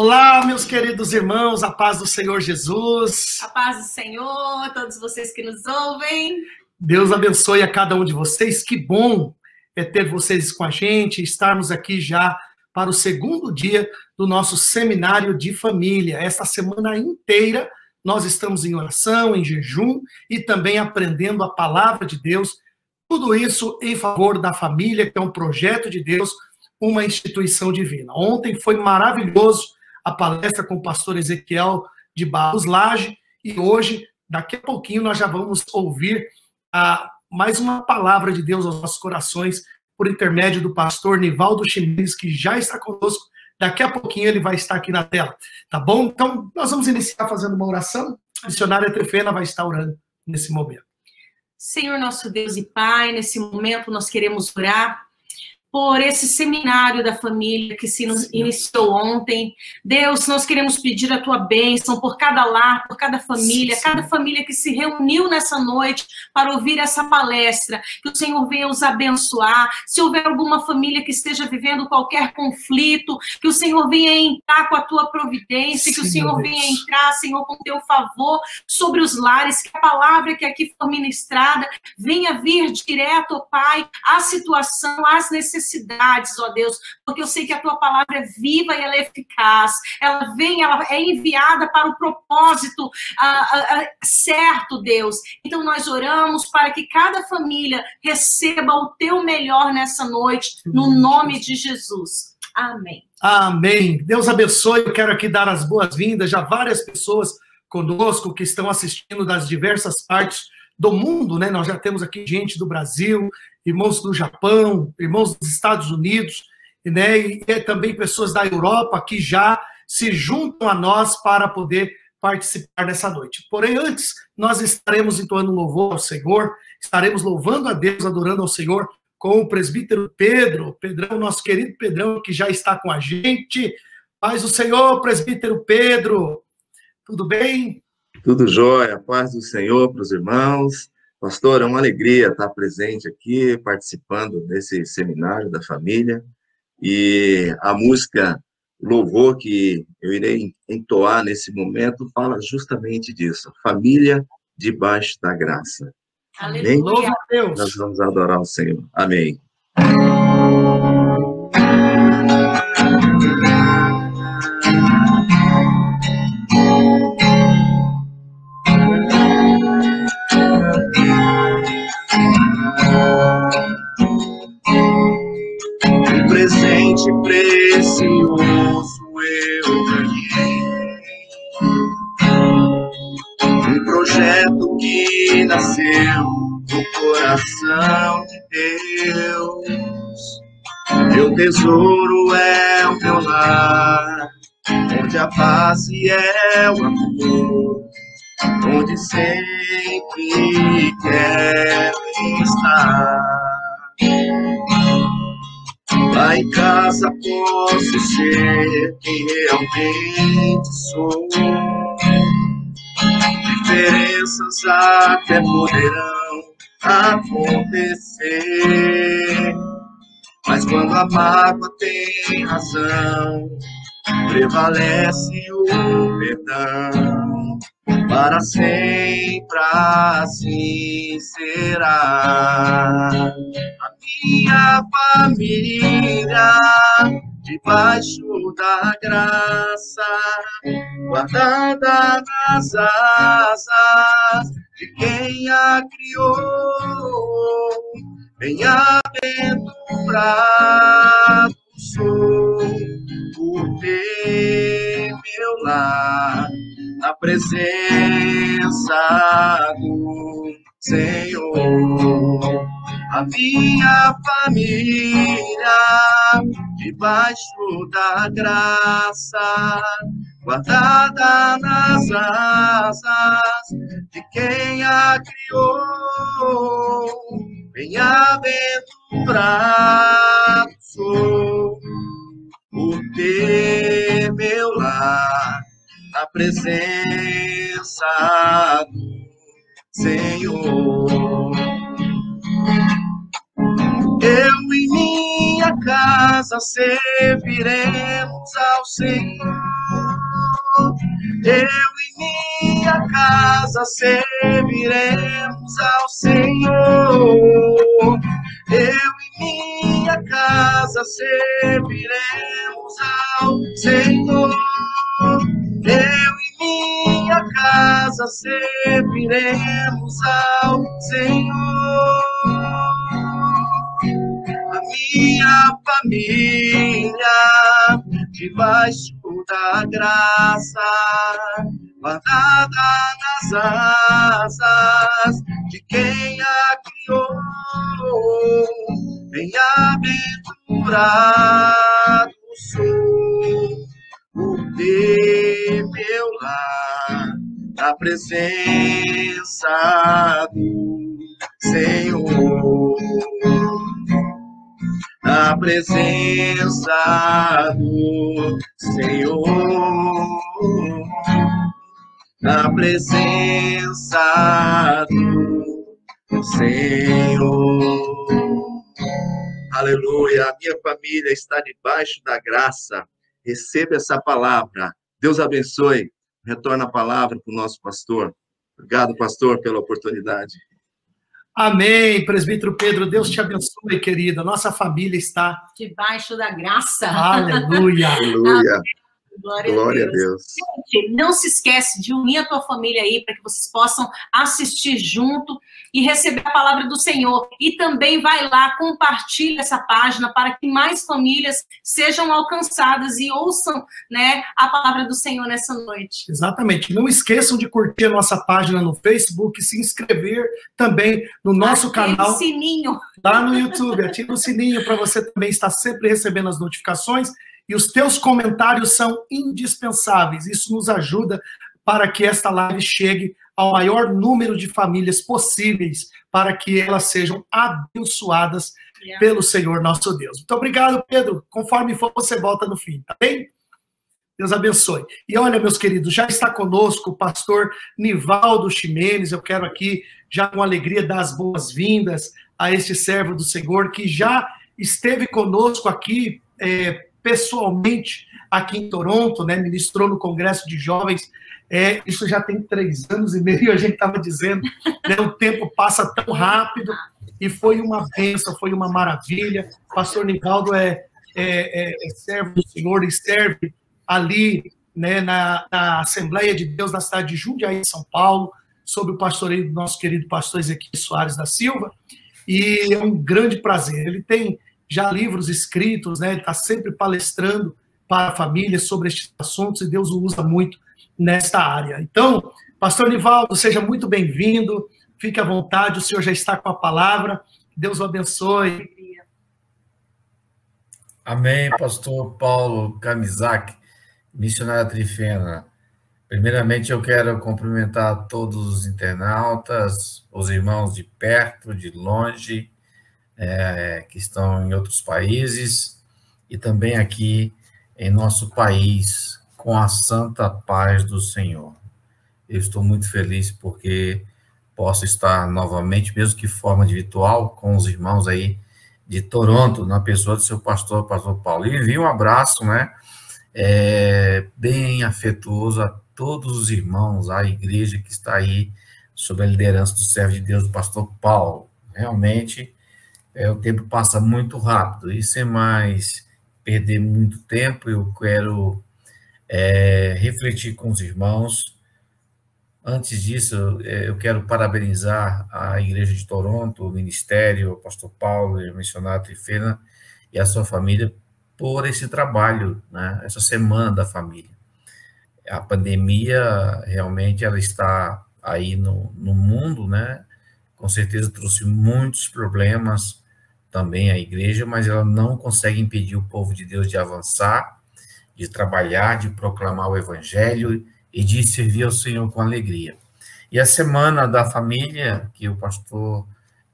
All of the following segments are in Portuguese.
Olá, meus queridos irmãos, a paz do Senhor Jesus. A paz do Senhor, todos vocês que nos ouvem. Deus abençoe a cada um de vocês. Que bom é ter vocês com a gente, estarmos aqui já para o segundo dia do nosso seminário de família. Esta semana inteira nós estamos em oração, em jejum e também aprendendo a palavra de Deus. Tudo isso em favor da família, que é um projeto de Deus, uma instituição divina. Ontem foi maravilhoso a palestra com o pastor Ezequiel de Barros Lage e hoje, daqui a pouquinho, nós já vamos ouvir a, mais uma palavra de Deus aos nossos corações por intermédio do pastor Nivaldo Chimenez, que já está conosco. Daqui a pouquinho ele vai estar aqui na tela, tá bom? Então, nós vamos iniciar fazendo uma oração. A missionária Trefena vai estar orando nesse momento. Senhor nosso Deus e Pai, nesse momento nós queremos orar por esse seminário da família que se iniciou ontem. Deus, nós queremos pedir a tua bênção por cada lar, por cada família, sim, sim. cada família que se reuniu nessa noite para ouvir essa palestra. Que o Senhor venha os abençoar. Se houver alguma família que esteja vivendo qualquer conflito, que o Senhor venha entrar com a tua providência, sim, que o Senhor venha entrar, Senhor, com teu favor sobre os lares, que a palavra que aqui for ministrada venha vir direto, Pai, à situação, às necessidades necessidades, ó Deus, porque eu sei que a tua palavra é viva e ela é eficaz. Ela vem, ela é enviada para o propósito certo, Deus. Então nós oramos para que cada família receba o teu melhor nessa noite, no nome de Jesus. Amém. Amém. Deus abençoe. Eu quero aqui dar as boas-vindas. Já várias pessoas conosco que estão assistindo das diversas partes do mundo, né? Nós já temos aqui gente do Brasil, irmãos do Japão, irmãos dos Estados Unidos, né? E também pessoas da Europa que já se juntam a nós para poder participar nessa noite. Porém, antes, nós estaremos entoando louvor ao Senhor, estaremos louvando a Deus, adorando ao Senhor com o presbítero Pedro, Pedrão, nosso querido Pedrão, que já está com a gente. Paz do Senhor, presbítero Pedro. Tudo bem? Tudo jóia, paz do Senhor para os irmãos. Pastor, é uma alegria estar presente aqui, participando desse seminário da família. E a música Louvor que eu irei entoar nesse momento fala justamente disso. Família debaixo da graça. Amém? Aleluia. Nós vamos adorar o Senhor. Amém. Precioso eu ganhei. Um projeto que nasceu no coração de Deus. Meu tesouro é o meu lar, onde a base é o amor, onde sempre quero estar. Lá em casa posso ser quem realmente sou. Diferenças até poderão acontecer. Mas quando a mágoa tem razão, prevalece o perdão. Para sempre assim será minha família debaixo da graça, guardada nas asas de quem a criou. Bem-aventurado sou por ter meu lar na presença do Senhor. A minha família, debaixo da graça, guardada nas asas de quem a criou. Bem-aventurado sou por ter meu lar na presença do Senhor. Eu e minha casa serviremos ao Senhor. Eu e minha casa serviremos ao Senhor. Eu e minha casa serviremos ao Senhor. Eu e minha casa serviremos ao Senhor minha família, debaixo da graça, guardada nas asas de quem a criou. Bem-aventurado sou por ter meu lar na presença do Senhor na presença do Senhor, na presença do Senhor. Aleluia, a minha família está debaixo da graça. Receba essa palavra. Deus abençoe. Retorna a palavra para o nosso pastor. Obrigado, pastor, pela oportunidade. Amém, presbítero Pedro, Deus te abençoe, querida. Nossa família está debaixo da graça. Aleluia. Aleluia. Glória, Glória a, Deus. a, Deus. Gente, não se esquece de unir a tua família aí para que vocês possam assistir junto e receber a palavra do Senhor. E também vai lá, compartilha essa página para que mais famílias sejam alcançadas e ouçam, né, a palavra do Senhor nessa noite. Exatamente. Não esqueçam de curtir a nossa página no Facebook, se inscrever também no nosso Ative canal. o sininho. Lá no YouTube, ativa o sininho para você também estar sempre recebendo as notificações e os teus comentários são indispensáveis. Isso nos ajuda para que esta live chegue ao maior número de famílias possíveis, para que elas sejam abençoadas yeah. pelo Senhor nosso Deus. Muito obrigado, Pedro. Conforme for, você volta no fim, tá bem? Deus abençoe. E olha, meus queridos, já está conosco o pastor Nivaldo Ximenes. Eu quero aqui, já com alegria, dar as boas-vindas a este servo do Senhor que já esteve conosco aqui é, pessoalmente aqui em Toronto, né, ministrou no Congresso de Jovens. É, isso já tem três anos e meio, a gente estava dizendo, né, o tempo passa tão rápido e foi uma bênção, foi uma maravilha. O pastor Nivaldo é, é, é, é servo do Senhor e serve ali né, na, na, Assembleia de Deus na cidade de Jundiaí, São Paulo, sob o pastoreio do nosso querido pastor Ezequiel Soares da Silva, e é um grande prazer. Ele tem já livros escritos, né? Ele está sempre palestrando para a família sobre estes assuntos e Deus o usa muito nesta área. Então, Pastor Nivaldo, seja muito bem-vindo. Fique à vontade, o senhor já está com a palavra. Deus o abençoe. Amém, pastor Paulo Camisac, missionário Trifena. Primeiramente, eu quero cumprimentar todos os internautas, os irmãos de perto, de longe, é, que estão em outros países e também aqui em nosso país, com a santa paz do Senhor. Eu estou muito feliz porque posso estar novamente, mesmo que forma de virtual, com os irmãos aí de Toronto, na pessoa do seu pastor, pastor Paulo. E envio um abraço, né, é, bem afetuoso a todos os irmãos, a igreja que está aí, sob a liderança do servo de Deus, o pastor Paulo. Realmente, é, o tempo passa muito rápido e sem mais perder muito tempo, eu quero é, refletir com os irmãos. Antes disso, é, eu quero parabenizar a Igreja de Toronto, o Ministério, o Pastor Paulo, o missionário Trifena e a sua família por esse trabalho, né? essa semana da família. A pandemia realmente ela está aí no, no mundo, né? Com certeza trouxe muitos problemas também a igreja, mas ela não consegue impedir o povo de Deus de avançar, de trabalhar, de proclamar o evangelho e de servir ao Senhor com alegria. E a semana da família, que o pastor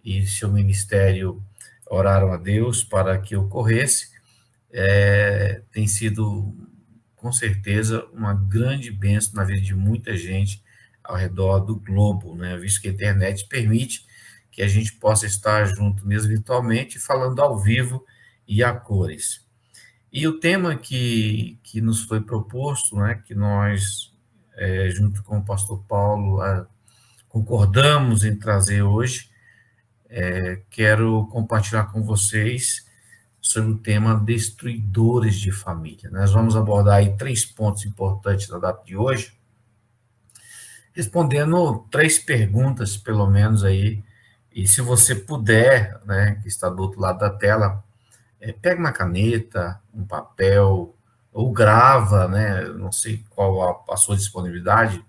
e seu ministério oraram a Deus para que ocorresse, é, tem sido, com certeza, uma grande bênção na vida de muita gente ao redor do globo, né? visto que a internet permite que a gente possa estar junto mesmo virtualmente, falando ao vivo e a cores. E o tema que, que nos foi proposto, né, que nós é, junto com o pastor Paulo, a, concordamos em trazer hoje. É, quero compartilhar com vocês sobre o tema destruidores de família. Nós vamos abordar aí três pontos importantes da data de hoje, respondendo três perguntas, pelo menos aí, e se você puder, né, que está do outro lado da tela, é, pega uma caneta, um papel, ou grava, né, não sei qual a, a sua disponibilidade,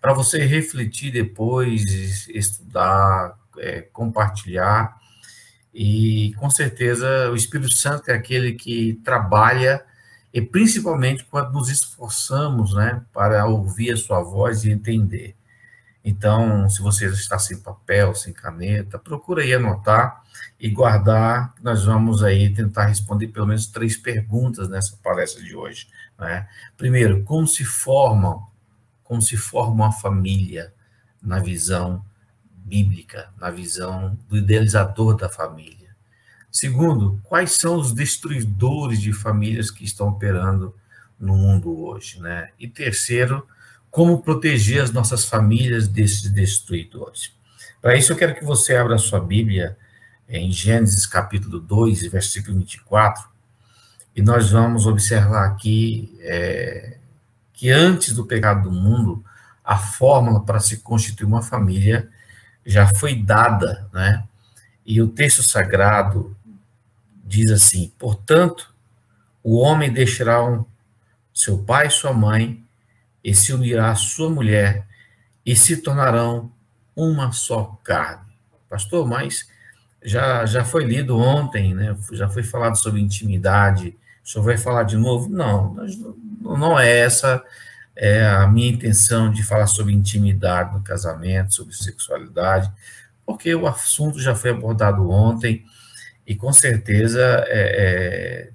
para você refletir depois, estudar, é, compartilhar, e com certeza o Espírito Santo é aquele que trabalha, e principalmente quando nos esforçamos né, para ouvir a sua voz e entender. Então, se você está sem papel, sem caneta, procura aí anotar e guardar. Nós vamos aí tentar responder pelo menos três perguntas nessa palestra de hoje. Né? Primeiro, como se formam, como se forma uma família na visão bíblica, na visão do idealizador da família. Segundo, quais são os destruidores de famílias que estão operando no mundo hoje, né? E terceiro, como proteger as nossas famílias desses destruidores. Para isso, eu quero que você abra a sua Bíblia em Gênesis capítulo 2, versículo 24, e nós vamos observar aqui é, que antes do pecado do mundo, a fórmula para se constituir uma família já foi dada, né? E o texto sagrado diz assim: portanto, o homem deixará um, seu pai e sua mãe e se unirá à sua mulher e se tornarão uma só carne. Pastor, mas já, já foi lido ontem, né? já foi falado sobre intimidade, o senhor vai falar de novo? Não, não é essa é a minha intenção de falar sobre intimidade no casamento, sobre sexualidade, porque o assunto já foi abordado ontem e com certeza é, é,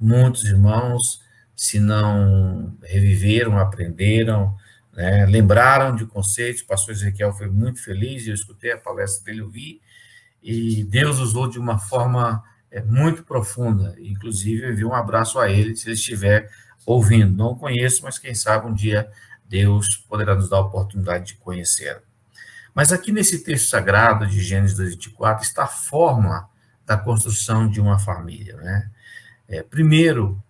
muitos irmãos se não reviveram, aprenderam, né, lembraram de conceitos. O pastor Ezequiel foi muito feliz, eu escutei a palestra dele, eu vi, e Deus usou de uma forma é, muito profunda. Inclusive, eu envio um abraço a ele, se ele estiver ouvindo. Não conheço, mas quem sabe um dia Deus poderá nos dar a oportunidade de conhecer. Mas aqui nesse texto sagrado de Gênesis 2,24 está a forma da construção de uma família. Né? É, primeiro,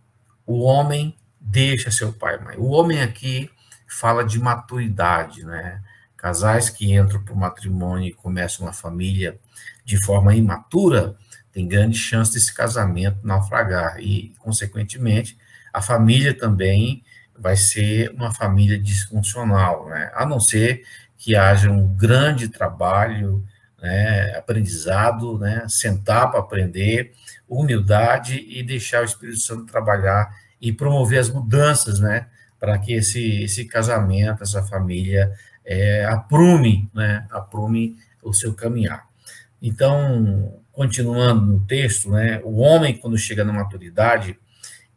o homem deixa seu pai e mãe. O homem aqui fala de maturidade, né? Casais que entram para o matrimônio e começam uma família de forma imatura, tem grande chance desse casamento naufragar e, consequentemente, a família também vai ser uma família disfuncional, né? A não ser que haja um grande trabalho, né, aprendizado, né, sentar para aprender, humildade e deixar o Espírito Santo trabalhar e promover as mudanças, né, para que esse, esse casamento, essa família é, aprume, né, aprume o seu caminhar. Então, continuando no texto, né, o homem, quando chega na maturidade,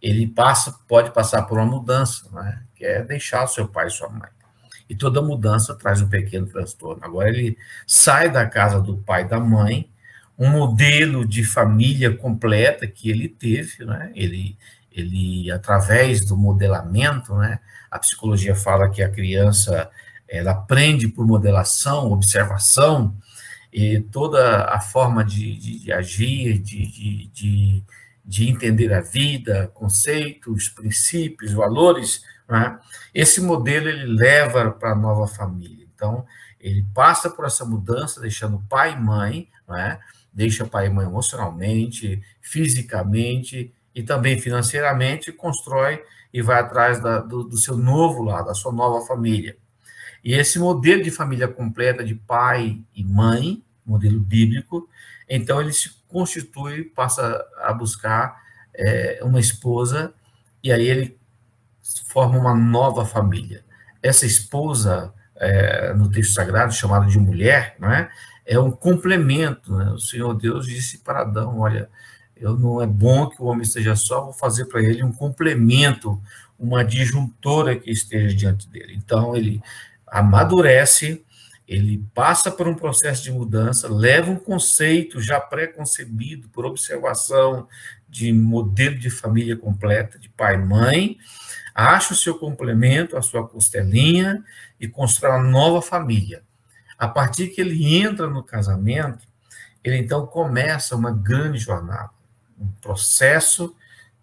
ele passa, pode passar por uma mudança, né, que é deixar o seu pai e sua mãe. E toda mudança traz um pequeno transtorno. Agora ele sai da casa do pai e da mãe, um modelo de família completa que ele teve, né? Ele, ele através do modelamento, né? A psicologia fala que a criança ela aprende por modelação, observação, e toda a forma de, de, de agir, de, de, de, entender a vida, conceitos, princípios, valores, né? esse modelo ele leva para a nova família. Então, ele passa por essa mudança, deixando pai e mãe, né? deixa pai e mãe emocionalmente, fisicamente e também financeiramente, constrói e vai atrás da, do, do, seu novo lar, da sua nova família. E esse modelo de família completa de pai e mãe, modelo bíblico, então ele se constitui, passa a buscar é, uma esposa, e aí ele forma uma nova família. Essa esposa, é, no texto sagrado, chamada de mulher, não é? é um complemento. Né? O Senhor Deus disse para Adão: Olha, eu não é bom que o homem esteja só, vou fazer para ele um complemento, uma disjuntora que esteja diante dele. Então, ele amadurece ele passa por um processo de mudança, leva um conceito já pré-concebido por observação de modelo de família completa, de pai e mãe, acha o seu complemento, a sua costelinha e constrói uma nova família. A partir que ele entra no casamento, ele então começa uma grande jornada, um processo,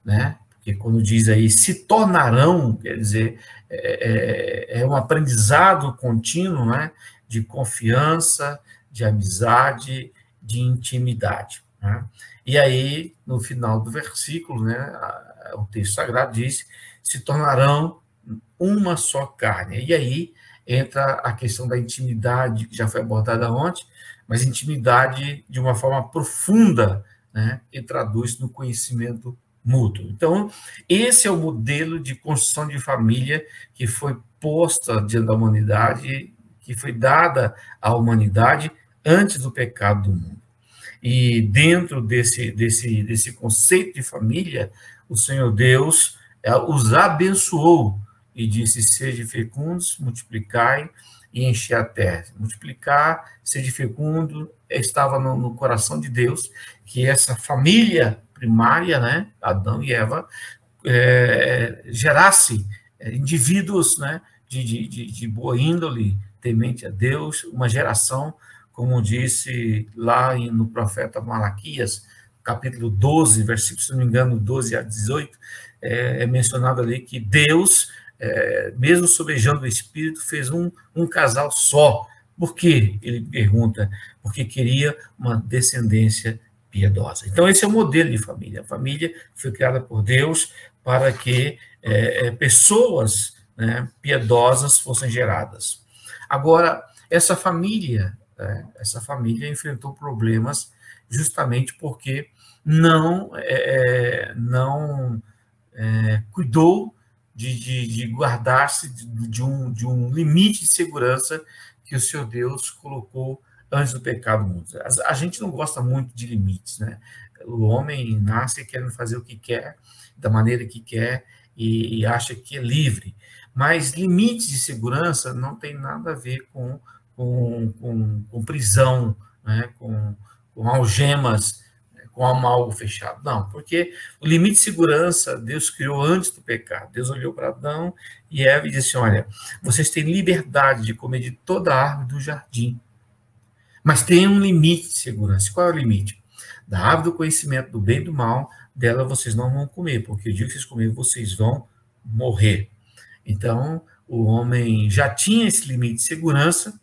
né? Porque quando diz aí se tornarão, quer dizer, é, é, é um aprendizado contínuo, né? de confiança, de amizade, de intimidade. Né? E aí, no final do versículo, né, o texto sagrado diz: se tornarão uma só carne. E aí entra a questão da intimidade, que já foi abordada ontem, mas intimidade de uma forma profunda, né, e traduz no conhecimento mútuo. Então, esse é o modelo de construção de família que foi posta diante da humanidade que foi dada à humanidade antes do pecado do mundo. E dentro desse, desse, desse conceito de família, o Senhor Deus os abençoou e disse: Sede fecundos, multiplicai e encher a terra. Multiplicar, sede fecundo, estava no, no, coração de Deus que essa família primária, né, Adão e Eva, é, gerasse é, indivíduos né, de, de, de boa índole, temente a Deus, uma geração, como disse lá no profeta Malaquias, capítulo 12, versículo, se não me engano, 12 a 18, é, é mencionado ali que Deus, é, mesmo sobejando o Espírito, fez um, um casal só. Por quê? Ele pergunta. Porque queria uma descendência piedosa. Então, esse é o modelo de família. A família foi criada por Deus para que é, é pessoas né, piedosas fossem geradas. Agora, essa família, né, essa família enfrentou problemas justamente porque não, é, é não é, cuidou de, de, de guardar-se de, de, um, de um limite de segurança que o Senhor Deus colocou antes do pecado mundo. A, a gente não gosta muito de limites, né? O homem nasce querendo fazer o que quer, da maneira que quer, e, e acha que é livre. Mas limites de segurança não tem nada a ver com, com, com, com prisão, né? com, com algemas, com algo fechado. Não, porque o limite de segurança Deus criou antes do pecado. Deus olhou para Adão e Eva e disse: Olha, vocês têm liberdade de comer de toda a árvore do jardim, mas tem um limite de segurança. Qual é o limite? Da árvore do conhecimento do bem e do mal, dela vocês não vão comer, porque o dia que vocês comerem, vocês vão morrer. Então, o homem já tinha esse limite de segurança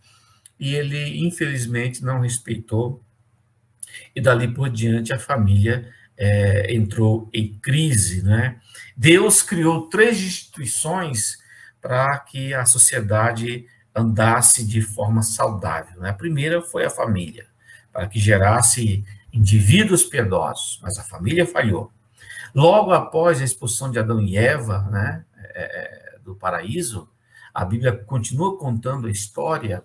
e ele, infelizmente, não respeitou. E dali por diante, a família é, entrou em crise. Né? Deus criou três instituições para que a sociedade andasse de forma saudável. Né? A primeira foi a família, para que gerasse indivíduos piedosos, mas a família falhou. Logo após a expulsão de Adão e Eva, né, é, do paraíso, a Bíblia continua contando a história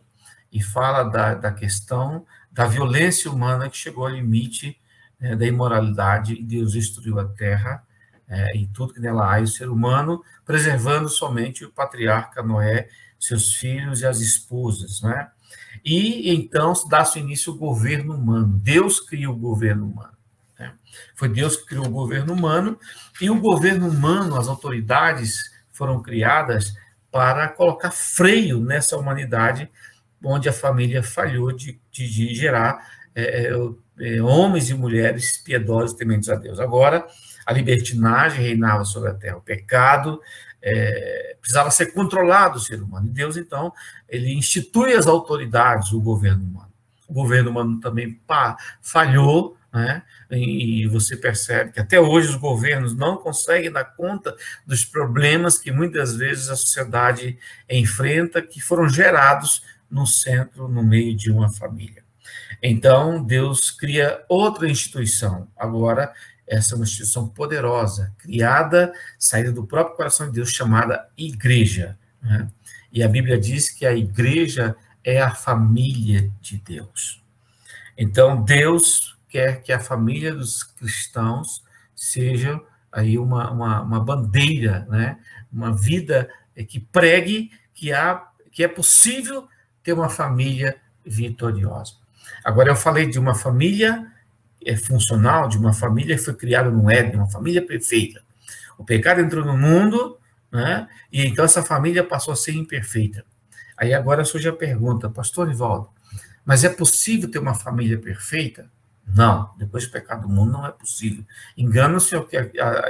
e fala da, da questão da violência humana que chegou ao limite né, da imoralidade e Deus destruiu a terra é, e tudo que nela há, e o ser humano, preservando somente o patriarca Noé, seus filhos e as esposas, né? E então dá-se início o governo humano. Deus cria o governo humano. Né? Foi Deus que criou o governo humano, e o governo humano, as autoridades foram criadas para colocar freio nessa humanidade onde a família falhou de, de, de gerar é, é, é, homens e mulheres piedosos tementes a Deus. Agora, a libertinagem reinava sobre a terra, o pecado é, precisava ser controlado o ser humano. E Deus, então, ele institui as autoridades, o governo humano. O governo humano também pá, falhou, né? E você percebe que até hoje os governos não conseguem dar conta dos problemas que muitas vezes a sociedade enfrenta, que foram gerados no centro, no meio de uma família. Então, Deus cria outra instituição. Agora, essa é uma instituição poderosa, criada, saída do próprio coração de Deus, chamada igreja. Né? E a Bíblia diz que a igreja é a família de Deus. Então, Deus quer que a família dos cristãos seja aí uma, uma, uma bandeira, né? uma vida que pregue que, há, que é possível ter uma família vitoriosa. Agora, eu falei de uma família é, funcional, de uma família que foi criada no Éden, uma família perfeita. O pecado entrou no mundo, né? e então essa família passou a ser imperfeita. Aí agora surge a pergunta, pastor Ivaldo, mas é possível ter uma família perfeita? Não, depois do pecado do mundo não é possível. Enganam-se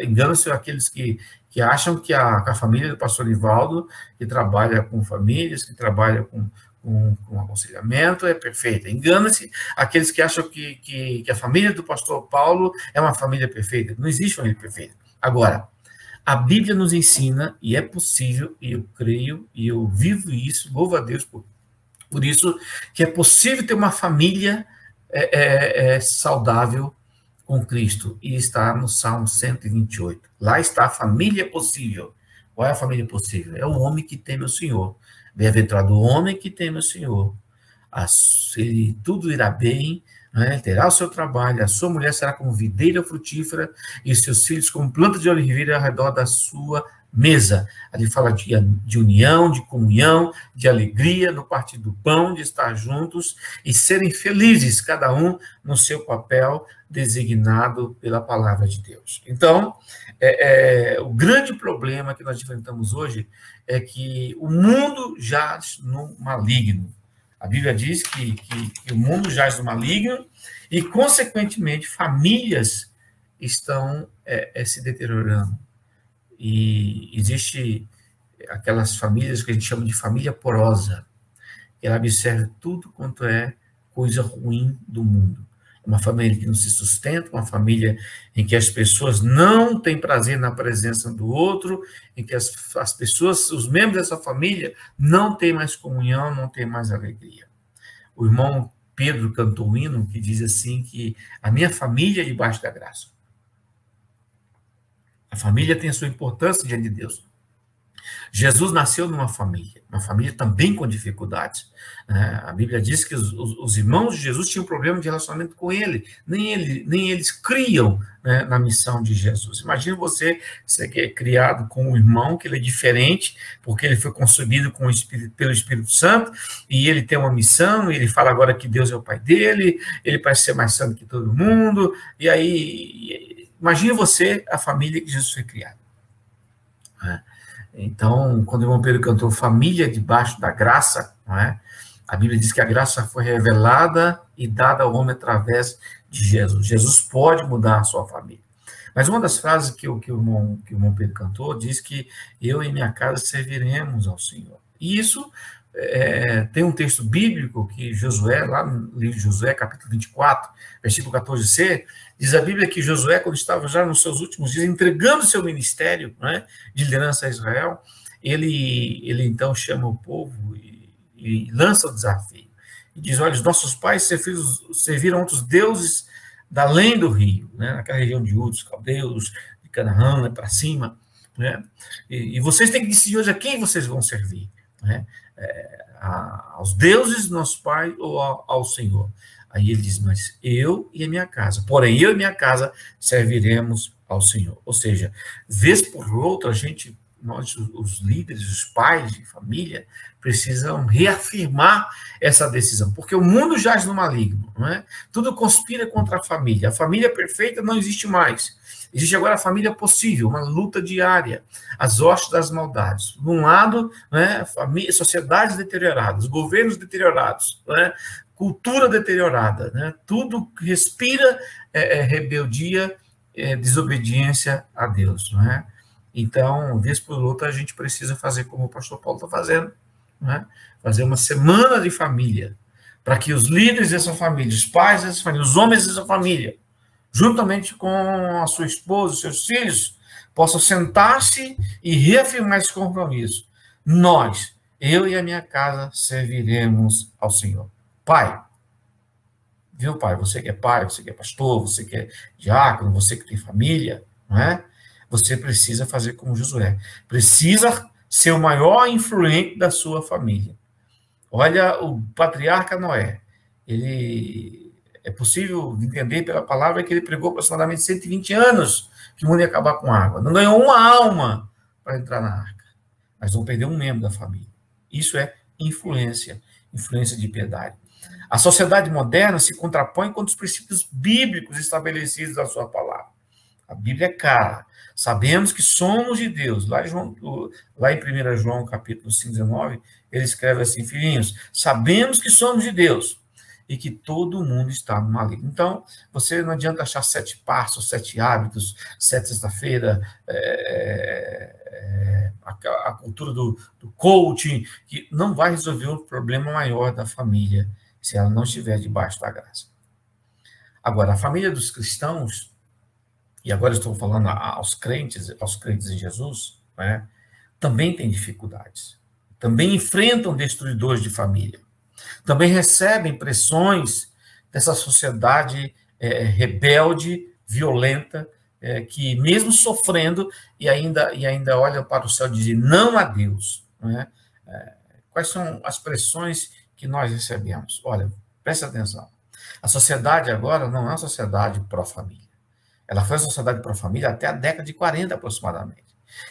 enganam aqueles que, que acham que a, a família do pastor Ivaldo, que trabalha com famílias, que trabalha com, com, com aconselhamento, é perfeita. Engana-se aqueles que acham que, que, que, a família do pastor Paulo é uma família perfeita. Não existe família perfeita. Agora, a Bíblia nos ensina, e é possível, e eu creio, e eu vivo isso, louvo a Deus por, por isso, que é possível ter uma família é, é, é saudável com Cristo. E está no Salmo 128. Lá está a família possível. Qual é a família possível? É o homem que teme o Senhor. Bem-aventurado o homem que teme o Senhor. Ele, tudo irá bem, né? terá o seu trabalho, a sua mulher será como videira frutífera e seus filhos como planta de oliveira ao redor da sua mesa. Ali fala de, de união, de comunhão, de alegria no partir do pão, de estar juntos e serem felizes, cada um no seu papel designado pela palavra de Deus. Então, é, é, o grande problema que nós enfrentamos hoje é que o mundo jaz no maligno. A Bíblia diz que, que, que o mundo jaz no maligno e, consequentemente, famílias estão é, é, se deteriorando. E existe aquelas famílias que a gente chama de família porosa, ela observa tudo quanto é coisa ruim do mundo uma família que não se sustenta, uma família em que as pessoas não têm prazer na presença do outro, em que as, as pessoas, os membros dessa família, não têm mais comunhão, não têm mais alegria. O irmão Pedro cantou um hino que diz assim que a minha família é debaixo da graça. A família tem a sua importância diante de Deus. Jesus nasceu numa família, uma família também com dificuldades. Né? A Bíblia diz que os, os, irmãos de Jesus tinham problema de relacionamento com ele, nem, ele, nem eles criam né, na missão de Jesus. Imagina você ser é criado com um irmão que ele é diferente, porque ele foi concebido com o Espírito, pelo Espírito Santo, e ele tem uma missão, e ele fala agora que Deus é o pai dele, ele parece ser mais santo que todo mundo, e aí, imagine você, a família que Jesus foi criado. Né? Então, quando o irmão Pedro cantou Família debaixo da graça, não é? a Bíblia diz que a graça foi revelada e dada ao homem através de Jesus. Jesus pode mudar a sua família. Mas uma das frases que o, que o, irmão, que o irmão Pedro cantou diz que eu e minha casa serviremos ao Senhor. E isso é, tem um texto bíblico que Josué, lá no livro de Josué, capítulo 24, versículo 14c, diz a Bíblia que Josué, quando estava já nos seus últimos dias, entregando seu ministério né, de liderança a Israel, ele, ele então chama o povo e, e lança o desafio. E diz: Olha, os nossos pais serviram outros deuses da além do rio, né, naquela região de Udos, Caldeus, de Canaã, né, para cima. Né, e, e, vocês têm que decidir hoje a quem vocês vão servir. Né, é, a, aos deuses nosso pai ou ao, ao Senhor. Aí ele diz: Mas eu e a minha casa, porém eu e minha casa serviremos ao Senhor. Ou seja, vez por outra, a gente, nós, os líderes, os pais de família, precisam reafirmar essa decisão, porque o mundo jaz no maligno, não é? Tudo conspira contra a família. A família perfeita não existe mais. Existe agora a família possível, uma luta diária, as hostes das maldades. De um lado, né, família, sociedades deterioradas, governos deteriorados, né, cultura deteriorada, né, tudo respira é, é, rebeldia, é, desobediência a Deus. Não é? Então, vez por outra, a gente precisa fazer como o pastor Paulo está fazendo, né, fazer uma semana de família, para que os líderes dessa família, os pais dessa família, os homens dessa família, juntamente com a sua esposa, seus filhos, possam sentar-se e reafirmar esse compromisso. Nós, eu e a minha casa, serviremos ao Senhor. Pai, viu, pai? Você que é pai, você que é pastor, você que é diácono, você que tem família, não é? Você precisa fazer como Josué. Precisa ser o maior influente da sua família. Olha o patriarca Noé. Ele é possível entender pela palavra que ele pregou aproximadamente 120 anos que o mundo ia acabar com água. Não ganhou uma alma para entrar na arca, mas não perdeu um membro da família. Isso é influência. influência de piedade. A sociedade moderna se contrapõe contra os princípios bíblicos estabelecidos na sua palavra. A Bíblia é cara. Sabemos que somos de Deus. Lá em, João, lá em 1 João, capítulo 5, 19, ele escreve assim, filhinhos, sabemos que somos de Deus e que todo mundo está no maligno. Então, você não adianta achar sete passos, sete hábitos, sete sexta-feira, é, é, a, a, cultura do, do coaching, que não vai resolver o problema maior da família se ela não estiver debaixo da graça. Agora, a família dos cristãos, e agora estou falando aos crentes, aos crentes em Jesus, né, também tem dificuldades. Também enfrentam destruidores de família também recebem pressões dessa sociedade é, rebelde, violenta, é, que mesmo sofrendo e ainda e ainda olha para o céu e não a Deus. Não é? Quais são as pressões que nós recebemos? Olha, presta atenção. A sociedade agora não é uma sociedade pró-família. Ela foi uma sociedade pró-família até a década de 40 aproximadamente.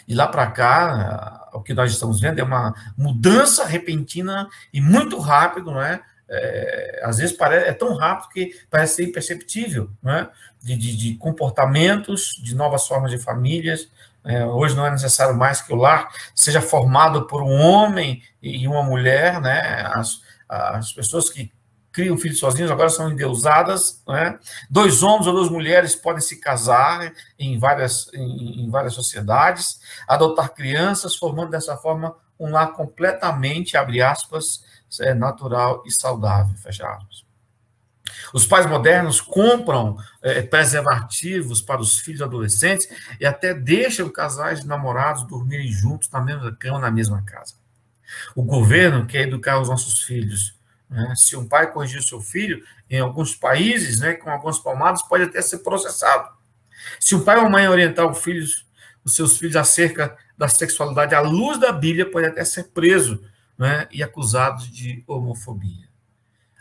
E lá para cá, o que nós estamos vendo é uma mudança repentina e muito rápido, não é? é às vezes parece, é tão rápido que parece ser imperceptível, não é? De, de, de comportamentos, de novas formas de famílias. É, hoje não é necessário mais que o lar seja formado por um homem e uma mulher, né? As, as pessoas que criam filhos sozinhos, agora são endeusadas. Né? Dois homens ou duas mulheres podem se casar em várias, em, em várias sociedades, adotar crianças, formando dessa forma um lar completamente, abre aspas, é, natural e saudável, fecha aspas. Os pais modernos compram é, preservativos para os filhos adolescentes e até deixam casais de namorados dormirem juntos na mesma cama, na mesma casa. O governo quer educar os nossos filhos né? Se um pai corrigir o seu filho, em alguns países, né, com algumas palmadas, pode até ser processado. Se um pai ou mãe orientar os filhos, os seus filhos acerca da sexualidade à luz da Bíblia, pode até ser preso né, e acusado de homofobia.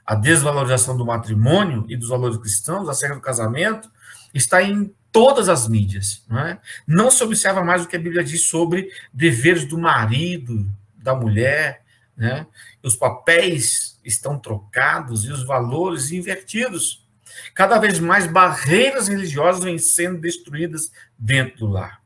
A desvalorização do matrimônio e dos valores cristãos acerca do casamento está em todas as mídias. Não, é? não se observa mais o que a Bíblia diz sobre deveres do marido, da mulher, né? os papéis estão trocados e os valores invertidos. Cada vez mais barreiras religiosas vêm sendo destruídas dentro do lar.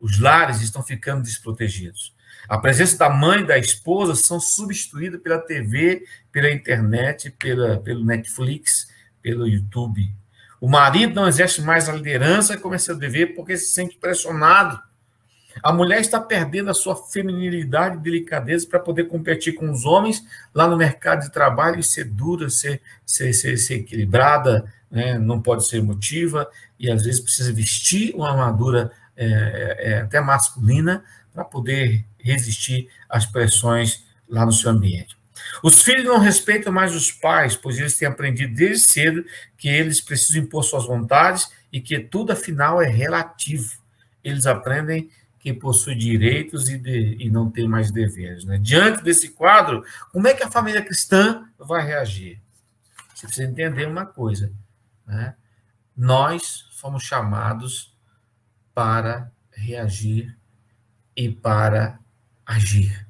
Os lares estão ficando desprotegidos. A presença da mãe e da esposa são substituídas pela TV, pela internet, pela, pelo Netflix, pelo YouTube. O marido não exerce mais a liderança como é seu dever porque se sente pressionado a mulher está perdendo a sua feminilidade e delicadeza para poder competir com os homens lá no mercado de trabalho e ser dura, ser, ser, ser, ser equilibrada, né? não pode ser emotiva e às vezes precisa vestir uma armadura é, é, até masculina para poder resistir às pressões lá no seu ambiente. Os filhos não respeitam mais os pais, pois eles têm aprendido desde cedo que eles precisam impor suas vontades e que tudo, afinal, é relativo. Eles aprendem que possui direitos e, de, e não tem mais deveres. Né? Diante desse quadro, como é que a família cristã vai reagir? Você precisa entender uma coisa. Né? Nós fomos chamados para reagir e para agir.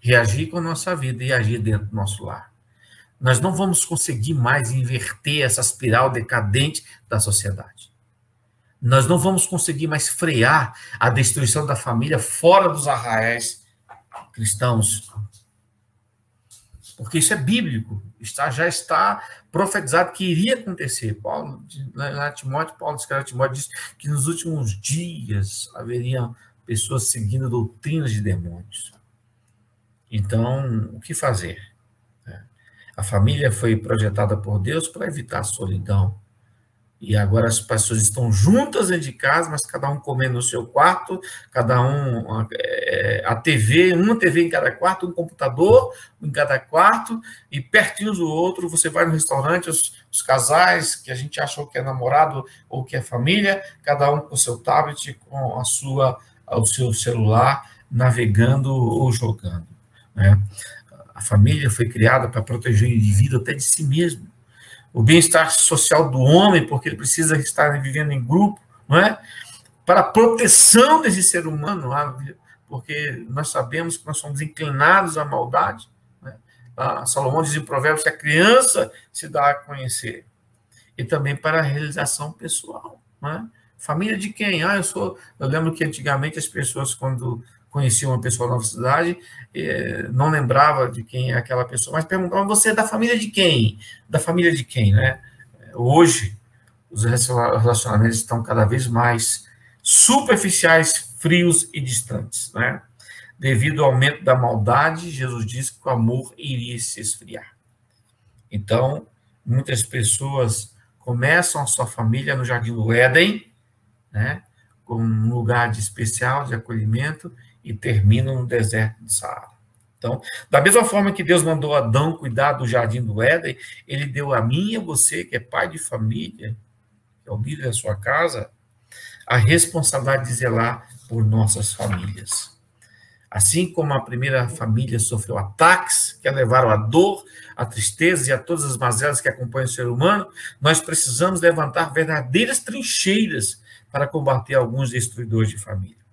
Reagir com a nossa vida e agir dentro do nosso lar. Nós não vamos conseguir mais inverter essa espiral decadente da sociedade. Nós não vamos conseguir mais frear a destruição da família fora dos arraiais cristãos. Porque isso é bíblico, está, já está profetizado que iria acontecer. Paulo, na Timóteo, Paulo escreve a Timóteo, diz que nos últimos dias haveriam pessoas seguindo doutrinas de demônios. Então, o que fazer? É, a família foi projetada por Deus para evitar a solidão, e agora as pessoas estão juntas dentro de casa, mas cada um comendo no seu quarto, cada um é, a TV, uma TV em cada quarto, um computador em cada quarto, e pertinho do outro, você vai no restaurante, os, os casais que a gente achou que é namorado ou que é família, cada um com seu tablet, com a sua, o seu celular, navegando ou jogando. Né? A família foi criada para proteger o indivíduo até de si mesmo o bem-estar social do homem, porque ele precisa estar vivendo em grupo, não é? Para a proteção desse ser humano, porque nós sabemos que nós somos inclinados à maldade. É? ah, Salomão diz em Provérbios que a criança se dá a conhecer. E também para a realização pessoal. Né? Família de quem? Ah, eu sou. Eu lembro que antigamente as pessoas, quando conheciam uma pessoa na cidade, eh, não lembrava de quem é aquela pessoa, mas perguntavam: você é da família de quem? Da família de quem, né? Hoje, os relacionamentos estão cada vez mais superficiais, frios e distantes, né? Devido ao aumento da maldade, Jesus disse que o amor iria se esfriar. Então, muitas pessoas começam a sua família no Jardim do Éden, né? Como um lugar de especial de acolhimento e terminam no deserto do Saara. Então, da mesma forma que Deus mandou Adão cuidar do jardim do Éden, ele deu a mim e a você, que é pai de família, que é o líder da sua casa, a responsabilidade de zelar por nossas famílias. Assim como a primeira família sofreu ataques que a levaram à dor, à tristeza e a todas as mazelas que acompanham o ser humano, nós precisamos levantar verdadeiras trincheiras para combater alguns destruidores de família.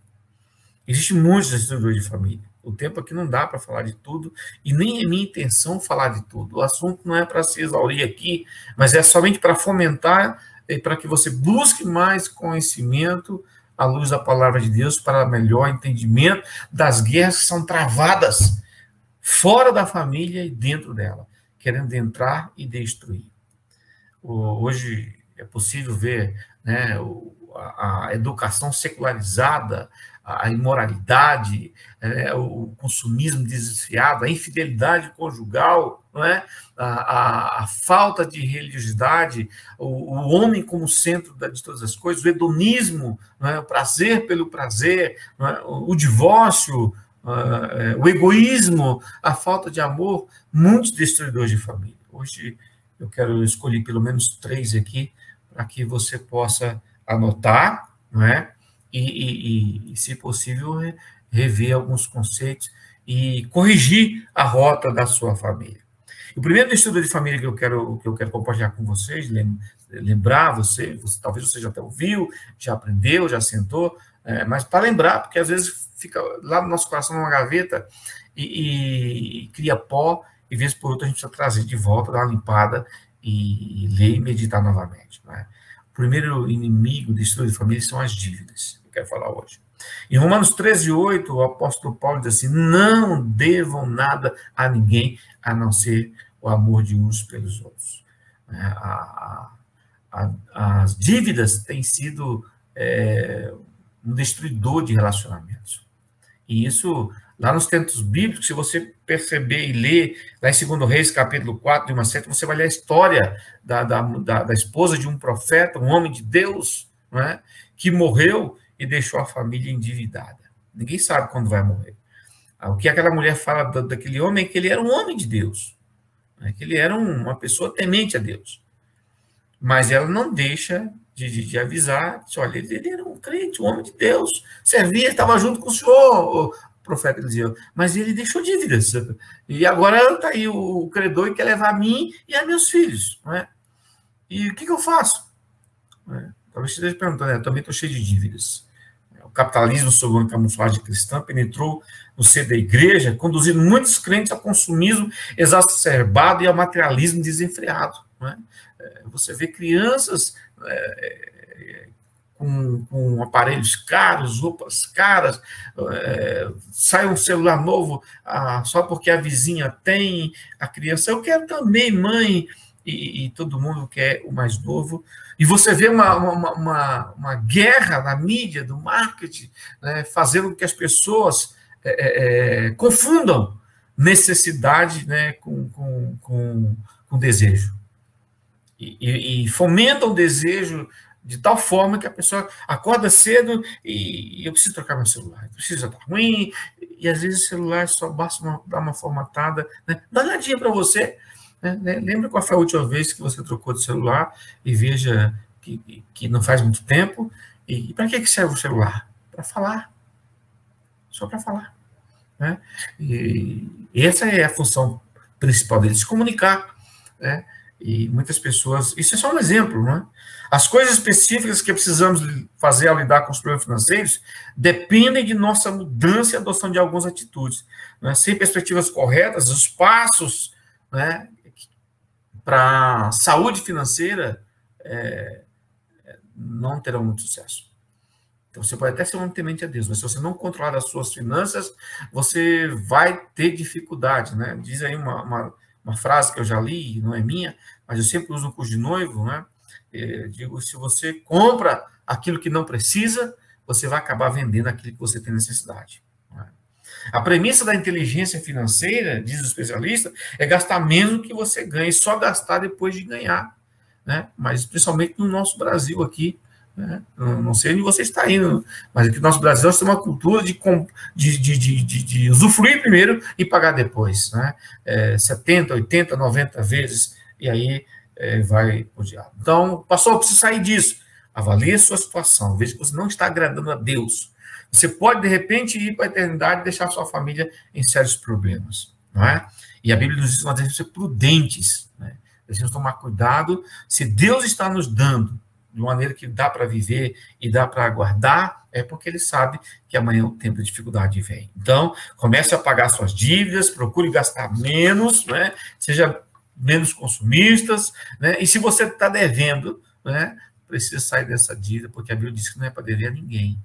Existem muitos destruidores de família. O tempo aqui não dá para falar de tudo e nem é minha intenção falar de tudo. O assunto não é para se exaurir aqui, mas é somente para fomentar e para que você busque mais conhecimento à luz da palavra de Deus para melhor entendimento das guerras que são travadas fora da família e dentro dela, querendo entrar e destruir. Hoje é possível ver né, a educação secularizada a imoralidade, é, o consumismo desviado, a infidelidade conjugal, não é? a, a, a falta de religiosidade, o, o, homem como centro de todas as coisas, o hedonismo, é? o prazer pelo prazer, é? o divórcio, é, o egoísmo, a falta de amor, muitos destruidores de família. Hoje eu quero escolher pelo menos três aqui para que você possa anotar, não é? E, e, e, se possível, rever alguns conceitos e corrigir a rota da sua família. O primeiro estudo de família que eu quero, que eu quero compartilhar com vocês, lembrar você, você talvez você já até ouviu, já aprendeu, já sentou, é, mas para lembrar, porque às vezes fica lá no nosso coração numa gaveta e, e, e cria pó, e vez por outra a gente precisa trazer de volta, dar uma limpada e, ler e meditar novamente. Né? O primeiro inimigo do estudo de família são as dívidas quero falar hoje. Em Romanos 13, 8, o apóstolo Paulo diz assim: não devam nada a ninguém a não ser o amor de uns pelos outros. É, a, a, as dívidas têm sido é, um destruidor de relacionamentos. E isso, lá nos textos bíblicos, se você perceber e ler, lá em 2 Reis, capítulo 4, de uma certa, você vai ler a história da, da, da, da esposa de um profeta, um homem de Deus, não é? que morreu e deixou a família endividada. Ninguém sabe quando vai morrer. Ah, o que aquela mulher fala daquele homem é que ele era um homem de Deus, né? que ele era uma pessoa temente a Deus. Mas ela não deixa de, de, de avisar, diz, olha, ele, ele, era um crente, um homem de Deus, servia, estava junto com o senhor, o profeta dizia, mas ele deixou dívidas. E agora está aí o credor e quer levar a mim e a meus filhos. Não é? E o que, que eu faço? É, talvez você esteja perguntando, né? eu também estou cheio de dívidas o capitalismo sob uma camuflagem cristã penetrou no seio da igreja, conduzindo muitos crentes ao consumismo exacerbado e ao materialismo desenfreado. É? é? Você vê crianças é, com, com, aparelhos caros, roupas caras, é, sai um celular novo ah, só porque a vizinha tem, a criança, eu quero também, mãe, e, e todo mundo quer o mais novo, e você vê uma, uma, uma, uma guerra na mídia, do marketing, né, fazendo com que as pessoas é, é, é, confundam necessidade né, com, com, com, com desejo. E, e, e fomentam o desejo de tal forma que a pessoa acorda cedo e, eu preciso trocar meu celular, precisa estar ruim, e às vezes o celular só basta uma, dar uma formatada, né? dá para você? Lembra qual foi a última vez que você trocou de celular e veja que, que não faz muito tempo. E, e para que, que serve o celular? Para falar. Só para falar. Né? E, e essa é a função principal dele, se comunicar. Né? E muitas pessoas. Isso é só um exemplo, não é? As coisas específicas que precisamos fazer ao lidar com os problemas financeiros dependem de nossa mudança e adoção de algumas atitudes. Né? Sem perspectivas corretas, os passos né, para saúde financeira é, não terão muito sucesso. Então, você pode até ser um temente a Deus, mas se você não controlar as suas finanças, você vai ter dificuldade, né? Diz aí uma, uma, uma frase que eu já li, não é minha, mas eu sempre uso no curso de noivo, né? Eu digo, se você compra aquilo que não precisa, você vai acabar vendendo aquilo que você tem necessidade. A premissa da inteligência financeira, diz o especialista, é gastar menos do que você ganha e só gastar depois de ganhar. Né? Mas principalmente no nosso Brasil aqui, né? Não sei onde você está indo, mas aqui no nosso Brasil nós temos uma cultura de, de, de, de, de usufruir primeiro e pagar depois. Né? É, 70, 80, 90 vezes, e aí é, vai o diabo. Então, pastor, eu preciso sair disso. Avalie a sua situação, veja que você não está agradando a Deus. Você pode, de repente, ir para a eternidade e deixar sua família em sérios problemas. Não é? E a Bíblia nos diz que nós devemos ser prudentes. Né? Devemos tomar cuidado. Se Deus está nos dando de maneira que dá para viver e dá para aguardar, é porque ele sabe que amanhã o tempo de dificuldade vem. Então, comece a pagar suas dívidas, procure gastar menos, né? seja menos consumistas, né? e se você está devendo, né? precisa sair dessa dívida, porque a Bíblia diz que não é para dever a ninguém,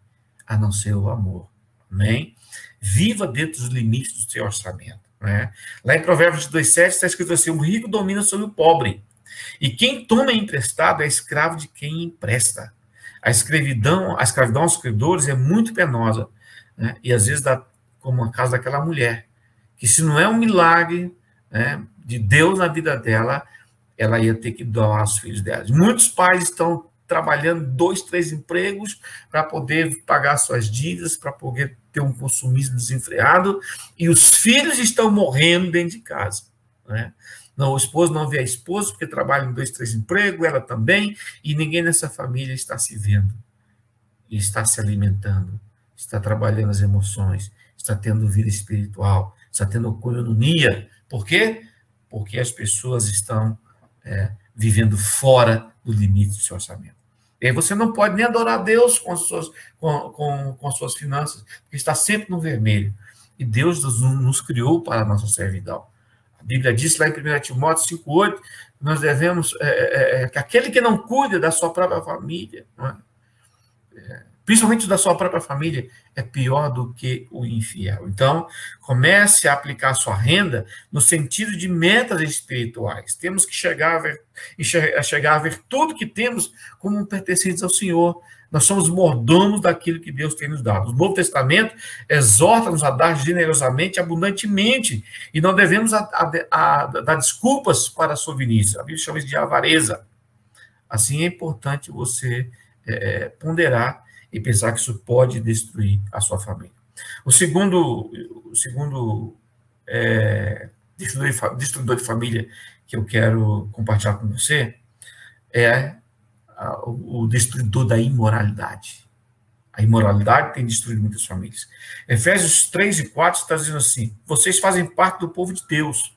a não ser o amor. Amém? Viva dentro dos limites do seu orçamento. Né? Lá em Provérbios 2,7 está escrito assim: o rico domina sobre o pobre e quem toma emprestado é escravo de quem empresta. A escravidão, a escravidão aos credores é muito penosa, né? e às vezes dá como a casa daquela mulher, que se não é um milagre né, de Deus na vida dela, ela ia ter que doar os filhos dela. Muitos pais estão trabalhando dois, três empregos para poder pagar suas dívidas, para poder ter um consumismo desenfreado, e os filhos estão morrendo dentro de casa. Né? Não, o esposo não vê a esposa porque trabalha em dois, três empregos, ela também, e ninguém nessa família está se vendo, e está se alimentando, está trabalhando as emoções, está tendo vida espiritual, está tendo coinonia. Por quê? Porque as pessoas estão é, vivendo fora do limite do seu orçamento. E aí você não pode nem adorar Deus com as suas, com, com, com suas finanças, porque está sempre no vermelho. E Deus nos, nos criou para a nossa servidão. Bíblia diz lá em 1 Timóteo 5,8, nós devemos, é, é, é, que aquele que não cuida da sua própria família, é? é, principalmente da sua própria família, é pior do que o infiel. Então, comece a aplicar a sua renda no sentido de metas espirituais. Temos que chegar a ver, chegar a ver tudo que temos como pertencentes ao Senhor. Nós somos mordomos daquilo que Deus tem nos dado. O Novo Testamento exorta-nos a dar generosamente, abundantemente, e não devemos a, a, dar desculpas para a sovinice. A Bíblia chama isso de avareza. Assim é importante você é, ponderar e pensar que isso pode destruir a sua família. O segundo, o segundo é, destruidor, destruidor de família que eu quero compartilhar com você é o destruidor da imoralidade. A imoralidade tem destruído muitas famílias. Efésios 3 e 4 está dizendo assim: vocês fazem parte do povo de Deus.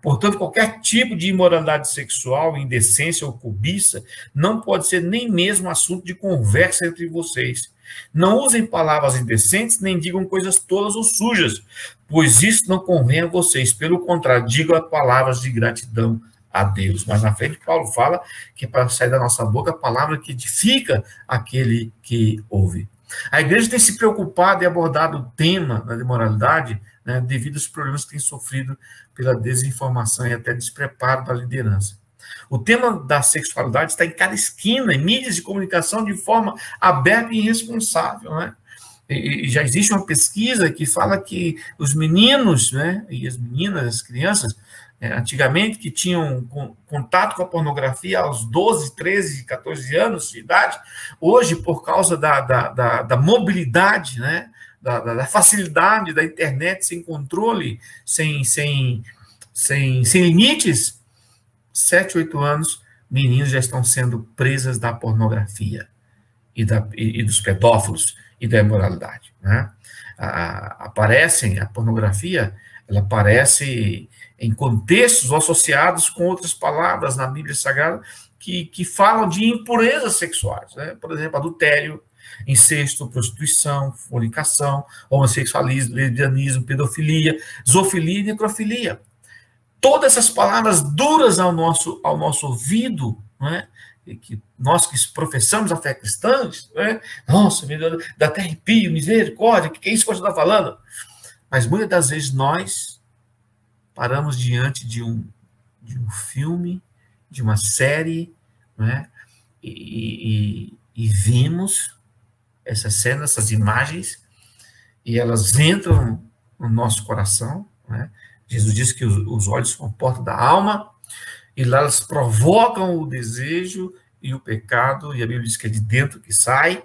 Portanto, qualquer tipo de imoralidade sexual, indecência ou cobiça não pode ser nem mesmo assunto de conversa entre vocês. Não usem palavras indecentes, nem digam coisas tolas ou sujas, pois isso não convém a vocês. Pelo contrário, digam palavras de gratidão a Deus. Mas na frente, Paulo fala que é para sair da nossa boca a palavra que edifica aquele que ouve. A igreja tem se preocupado e abordado o tema da imoralidade né, devido aos problemas que tem sofrido pela desinformação e até despreparo da liderança. O tema da sexualidade está em cada esquina, em mídias de comunicação, de forma aberta e irresponsável. Né? E já existe uma pesquisa que fala que os meninos né, e as meninas, as crianças, é, antigamente, que tinham contato com a pornografia aos 12, 13, 14 anos de idade, hoje, por causa da, da, da, da mobilidade, né, da, da, facilidade da internet sem controle, sem, sem, sem, sem limites, 7, 8 anos, meninos já estão sendo presas da pornografia e, da, e, e dos pedófilos e da imoralidade. Né? Aparecem, a pornografia ela aparece em contextos associados com outras palavras na Bíblia Sagrada que, que falam de impurezas sexuais, né? por exemplo, adultério, incesto, prostituição, fornicação, homossexualismo, lesbianismo, pedofilia, zoofilia e necrofilia. Todas essas palavras duras ao nosso, ao nosso ouvido, né? que nós que professamos a fé cristã, né? nossa, me dá até arrepio, misericórdia, o que é isso que você está falando? Mas muitas das vezes nós paramos diante de um, de um filme, de uma série, né? e, e, e vimos essas cenas, essas imagens, e elas entram no nosso coração. Né? Jesus diz que os, os olhos são a porta da alma, e lá elas provocam o desejo e o pecado, e a Bíblia diz que é de dentro que sai.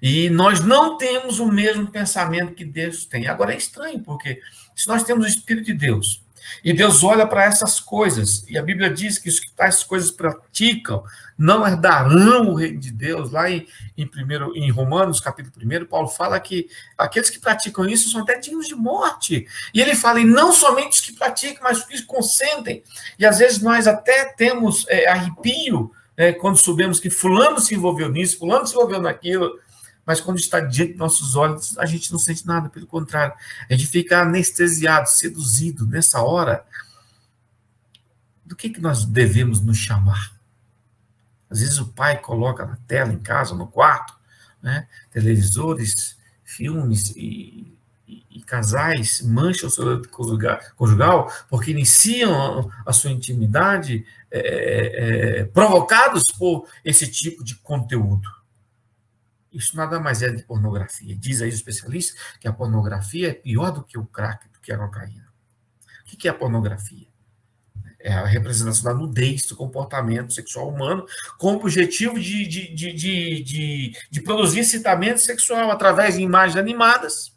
E nós não temos o mesmo pensamento que Deus tem. Agora é estranho, porque se nós temos o Espírito de Deus, e Deus olha para essas coisas, e a Bíblia diz que os que tais coisas praticam não herdarão o reino de Deus. Lá em, em, primeiro, em Romanos, capítulo 1, Paulo fala que aqueles que praticam isso são até dignos de morte. E ele fala, e não somente os que praticam, mas os que consentem. E às vezes nós até temos é, arrepio é, quando sabemos que fulano se envolveu nisso, fulano se envolveu naquilo mas quando está diante de nossos olhos, a gente não sente nada, pelo contrário, a gente fica anestesiado, seduzido nessa hora. Do que, que nós devemos nos chamar? Às vezes o pai coloca na tela em casa, no quarto, né, televisores, filmes e, e, e casais mancham o seu conjugal porque iniciam a, a sua intimidade é, é, é provocados por esse tipo de conteúdo. Isso nada mais é de pornografia. Diz aí os especialistas que a pornografia é pior do que o crack, do que a cocaína. O que é a pornografia? É a representação da nudez do comportamento sexual humano com o objetivo de, de, de, de produzir excitamento sexual através de imagens animadas,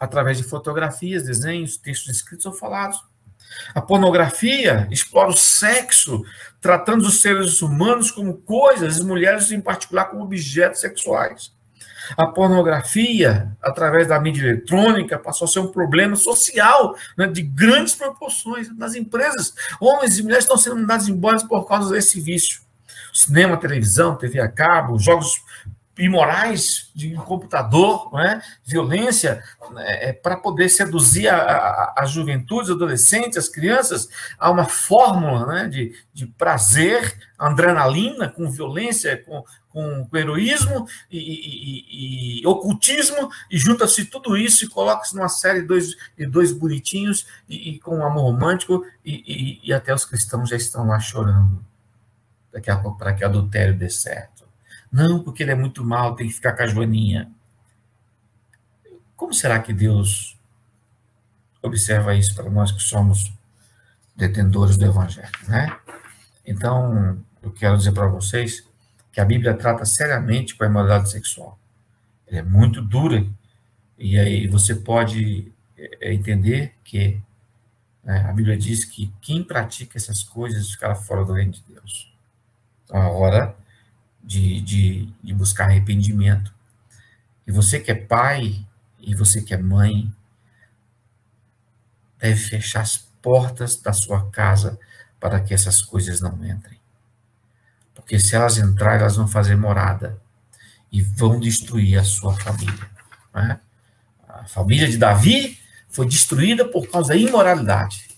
através de fotografias, desenhos, textos escritos ou falados. A pornografia explora o sexo, tratando os seres humanos como coisas, e mulheres em particular como objetos sexuais. A pornografia, através da mídia eletrônica, passou a ser um problema social né, de grandes proporções nas empresas. Homens e mulheres estão sendo mandados embora por causa desse vício. Cinema, televisão, TV a cabo, jogos imorais de computador, né? violência, né? É, para poder seduzir a, a, a, juventude, os adolescentes, as crianças, a uma fórmula né? de, de prazer, adrenalina, com violência, com, com, com heroísmo e, e, e, e, ocultismo, e junta-se tudo isso e coloca-se numa série de dois, de dois bonitinhos e, com amor romântico, e, até os cristãos já estão lá chorando daqui a para que adultério dê certo. Não, porque ele é muito mal, tem que ficar com a Joaninha. Como será que Deus observa isso para nós que somos detentores do Evangelho, né? Então, eu quero dizer para vocês que a Bíblia trata seriamente com a imoralidade sexual. Ela é muito dura, e aí você pode é, entender que né, a Bíblia diz que quem pratica essas coisas ficará fora do reino de Deus. Então, a hora de, de, de buscar arrependimento. E você que é pai e você que é mãe, deve fechar as portas da sua casa para que essas coisas não entrem. Porque se elas entrarem, elas vão fazer morada e vão destruir a sua família. Né? A família de Davi foi destruída por causa da imoralidade.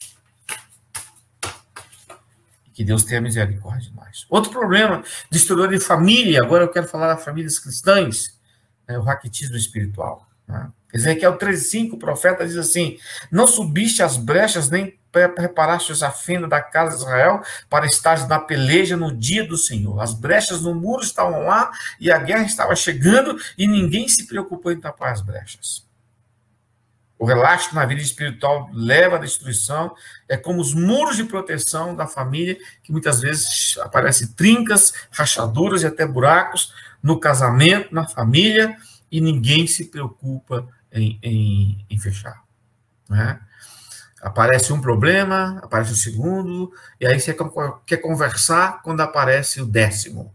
Que Deus tenha misericórdia de nós. Outro problema, destruidor de família, agora eu quero falar das famílias cristãs, é o raquitismo espiritual. Né? Ezequiel 13,5, o profeta diz assim: Não subiste as brechas, nem preparaste a fenda da casa de Israel para estar na peleja no dia do Senhor. As brechas no muro estavam lá e a guerra estava chegando e ninguém se preocupou em tapar as brechas. O relaxo na vida espiritual leva à destruição. É como os muros de proteção da família, que muitas vezes aparecem trincas, rachaduras e até buracos no casamento, na família, e ninguém se preocupa em, em, em fechar. Né? Aparece um problema, aparece o segundo, e aí você quer conversar quando aparece o décimo.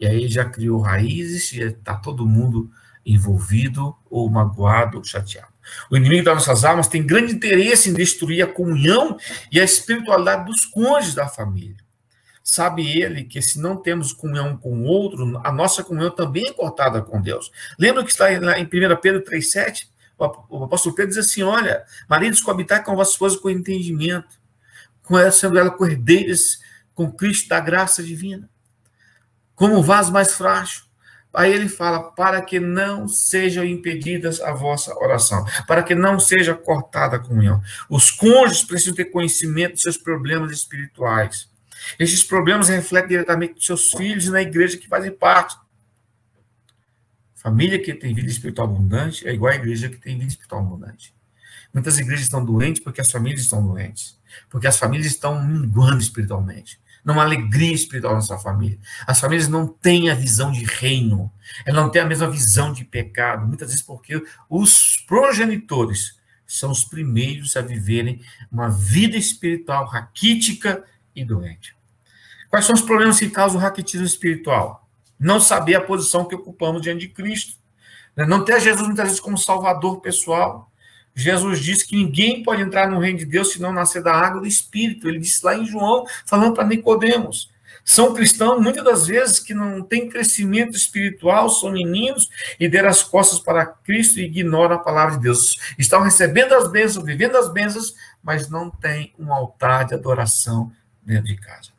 E aí já criou raízes, e está todo mundo envolvido, ou magoado, ou chateado. O inimigo das nossas almas tem grande interesse em destruir a comunhão e a espiritualidade dos cônjuges da família. Sabe ele que se não temos comunhão com o outro, a nossa comunhão também é cortada com Deus. Lembra que está em 1 Pedro 3,7? O apóstolo Pedro diz assim: Olha, maridos, coabitar com a vossa esposa com entendimento, com ela, sendo ela cordeiras com Cristo da graça divina, como vaso mais frágil Aí ele fala: para que não sejam impedidas a vossa oração, para que não seja cortada a comunhão. Os cônjuges precisam ter conhecimento dos seus problemas espirituais. Esses problemas refletem diretamente nos seus filhos e na igreja que fazem parte. Família que tem vida espiritual abundante é igual à igreja que tem vida espiritual abundante. Muitas igrejas estão doentes porque as famílias estão doentes, porque as famílias estão minguando espiritualmente não há alegria espiritual na sua família. As famílias não têm a visão de reino, elas não têm a mesma visão de pecado, muitas vezes porque os progenitores são os primeiros a viverem uma vida espiritual raquítica e doente. Quais são os problemas que causam o raquitismo espiritual? Não saber a posição que ocupamos diante de Cristo. Né? Não ter Jesus muitas vezes como salvador pessoal. Jesus disse que ninguém pode entrar no reino de Deus se não nascer da água do Espírito. Ele disse lá em João, falando para Nicodemos. São cristãos, muitas das vezes, que não têm crescimento espiritual, são meninos e deram as costas para Cristo e ignoram a palavra de Deus. Estão recebendo as bênçãos, vivendo as bênçãos, mas não têm um altar de adoração dentro de casa.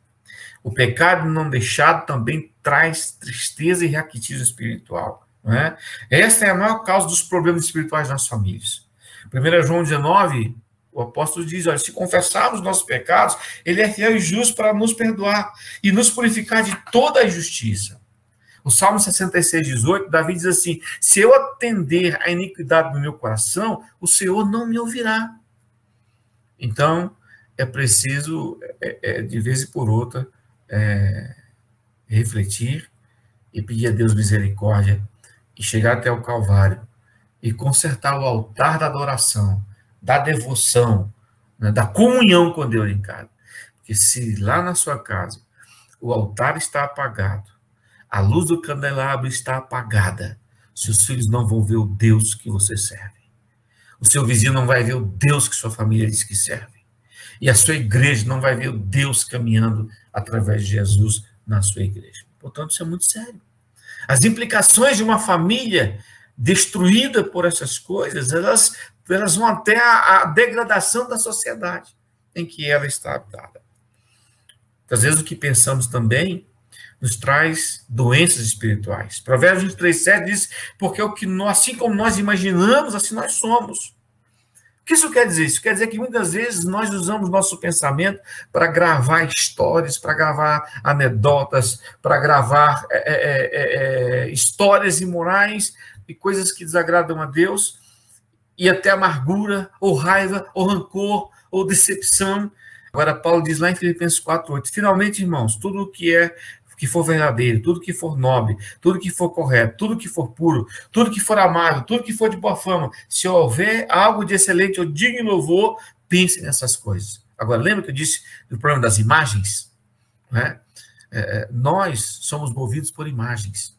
O pecado não deixado também traz tristeza e raquitismo espiritual. Não é? Essa é a maior causa dos problemas espirituais nas famílias. 1 João 19, o apóstolo diz: olha, se confessarmos nossos pecados, ele é fiel e justo para nos perdoar e nos purificar de toda a injustiça. O Salmo 66, 18, Davi diz assim: Se eu atender à iniquidade do meu coração, o Senhor não me ouvirá. Então, é preciso, é, é, de vez e por outra, é, refletir e pedir a Deus misericórdia e chegar até o Calvário e consertar o altar da adoração, da devoção, né, da comunhão com Deus em casa. Porque se lá na sua casa o altar está apagado, a luz do candelabro está apagada, seus filhos não vão ver o Deus que você serve. O seu vizinho não vai ver o Deus que sua família diz que serve. E a sua igreja não vai ver o Deus caminhando através de Jesus na sua igreja. Portanto, isso é muito sério. As implicações de uma família destruída por essas coisas, elas, elas vão até a, a degradação da sociedade em que ela está habitada. Às vezes o que pensamos também nos traz doenças espirituais. Provérbios 23, 7 diz, porque o que nós, assim como nós imaginamos, assim nós somos. O que isso quer dizer? Isso quer dizer que muitas vezes nós usamos nosso pensamento para gravar histórias, para gravar anedotas, para gravar é, é, é, é histórias imorais e coisas que desagradam a Deus, e até amargura, ou raiva, ou rancor, ou decepção. Agora, Paulo diz lá em Filipenses 4,8: finalmente, irmãos, tudo o que é que for verdadeiro, tudo que for nobre, tudo que for correto, tudo que for puro, tudo que for amável, tudo que for de boa fama, se houver algo de excelente ou digno louvor, pense nessas coisas. Agora, lembra que eu disse do problema das imagens? Né? É, nós somos movidos por imagens.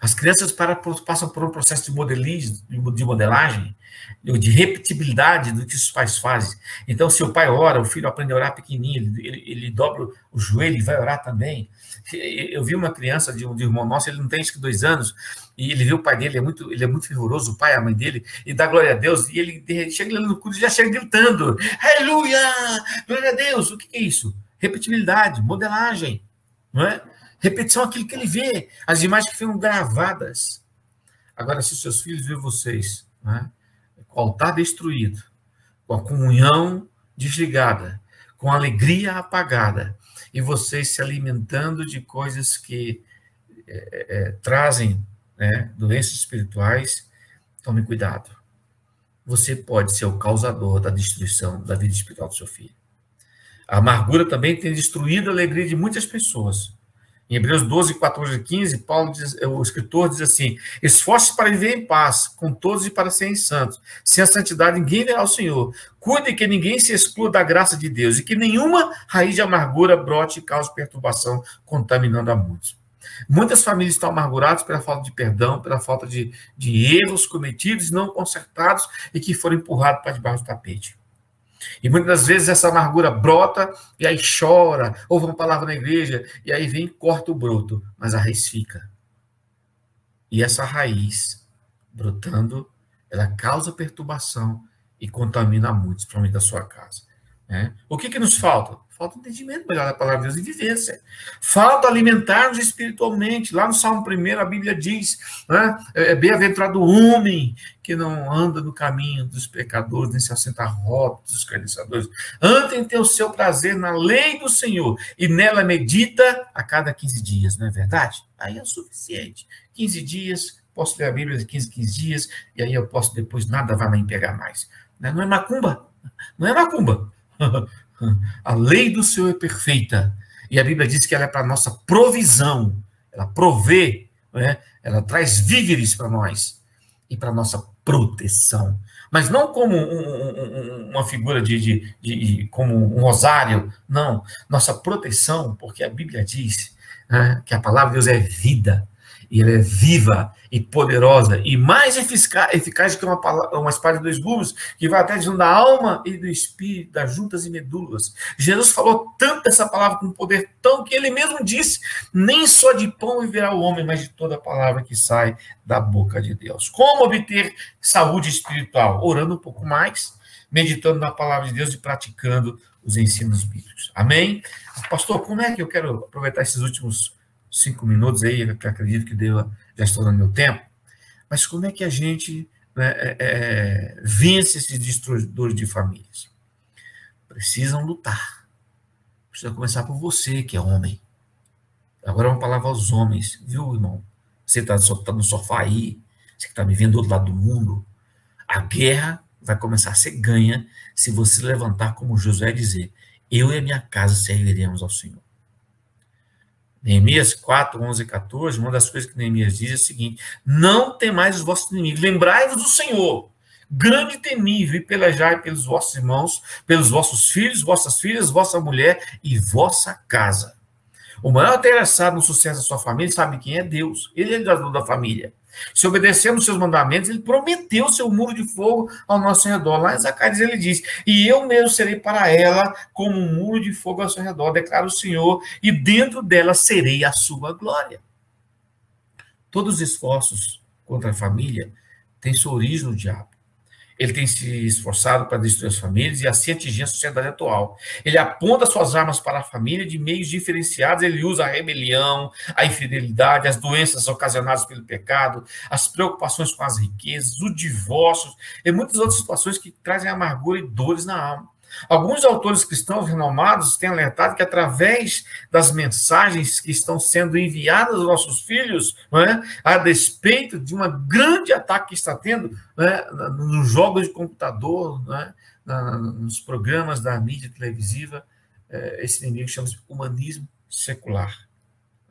As crianças para, passam por um processo de modelismo, de modelagem, de repetibilidade do que os pais fazem. Então, se o pai ora, o filho aprende a orar pequenininho, ele, ele, dobra o joelho e vai orar também. Eu vi uma criança de um, de um irmão nosso, ele não tem acho que dois anos, e ele viu o pai dele, é muito, ele é muito fervoroso, o pai, a mãe dele, e dá glória a Deus, e ele chega no culto e já chega gritando, aleluia, glória a Deus, o que é isso? Repetibilidade, modelagem, não é? Repetição aquilo que ele vê, as imagens que foram gravadas. Agora, se seus filhos veem vocês né, com o altar destruído, com a comunhão desligada, com a alegria apagada, e vocês se alimentando de coisas que é, é, trazem né, doenças espirituais, tome cuidado. Você pode ser o causador da destruição da vida espiritual do seu filho. A amargura também tem destruído a alegria de muitas pessoas. Em Hebreus 12, 14 e 15, Paulo diz, o escritor diz assim: Esforce para viver em paz com todos e para serem santos. Sem a santidade, ninguém verá o Senhor. Cuide que ninguém se exclua da graça de Deus e que nenhuma raiz de amargura brote e cause perturbação, contaminando a muitos. Muitas famílias estão amarguradas pela falta de perdão, pela falta de, de erros cometidos, não consertados e que foram empurrados para debaixo do tapete. E muitas vezes essa amargura brota e aí chora, ouve uma palavra na igreja e aí vem e corta o broto, mas a raiz fica. E essa raiz brotando, ela causa perturbação e contamina muitos, principalmente da sua casa. Né? O que, que nos falta? Falta entendimento melhor da palavra de Deus e vivência. Falta alimentar-nos espiritualmente. Lá no Salmo 1, a Bíblia diz: né, é, é bem-aventurado o homem que não anda no caminho dos pecadores, nem se assenta a rota dos escarnecedores. Anda em ter o seu prazer na lei do Senhor e nela medita a cada 15 dias, não é verdade? Aí é o suficiente. 15 dias, posso ler a Bíblia de 15, 15 dias, e aí eu posso depois, nada vai me pegar mais. Não é macumba. Não é macumba. A lei do Senhor é perfeita. E a Bíblia diz que ela é para nossa provisão. Ela provê, né? ela traz víveres para nós e para nossa proteção. Mas não como um, um, uma figura de, de, de, como um rosário, não. Nossa proteção, porque a Bíblia diz né, que a palavra de Deus é vida e ela é viva e poderosa e mais eficaz, eficaz que uma, uma espada de dois gumes, que vai até dentro da alma e do espírito, das juntas e medulas. Jesus falou tanto essa palavra com poder tão que ele mesmo disse: nem só de pão viverá o homem, mas de toda a palavra que sai da boca de Deus. Como obter saúde espiritual? Orando um pouco mais, meditando na palavra de Deus e praticando os ensinos bíblicos. Amém? Pastor, como é que eu quero aproveitar esses últimos cinco minutos aí, que acredito que deu, já estou no meu tempo, mas como é que a gente né, é, é, vence esses destruidores de famílias? Precisam lutar. Precisa começar por você, que é homem. Agora uma palavra aos homens, viu, irmão? Você está tá no sofá aí, você que está me vendo do outro lado do mundo. A guerra vai começar a ser ganha se você levantar como Josué dizer: Eu e a minha casa serviremos ao Senhor. Neemias 4, 11 e 14, uma das coisas que Neemias diz é o seguinte: Não temais os vossos inimigos, lembrai-vos do Senhor, grande e temível, e pelejai pelos vossos irmãos, pelos vossos filhos, vossas filhas, vossa mulher e vossa casa. O maior interessado no sucesso da sua família sabe quem é Deus. Ele é o da família. Se obedecemos seus mandamentos, ele prometeu seu muro de fogo ao nosso redor. Lá em Zacarias ele diz: E eu mesmo serei para ela como um muro de fogo ao seu redor, declara o Senhor, e dentro dela serei a sua glória. Todos os esforços contra a família têm sua origem no diabo. Ele tem se esforçado para destruir as famílias e assim atingir a sociedade atual. Ele aponta suas armas para a família de meios diferenciados. Ele usa a rebelião, a infidelidade, as doenças ocasionadas pelo pecado, as preocupações com as riquezas, o divórcio e muitas outras situações que trazem amargura e dores na alma. Alguns autores cristãos renomados têm alertado que, através das mensagens que estão sendo enviadas aos nossos filhos, é, a despeito de um grande ataque que está tendo é, nos jogos de computador, é, nos programas da mídia televisiva, esse inimigo chama-se humanismo secular.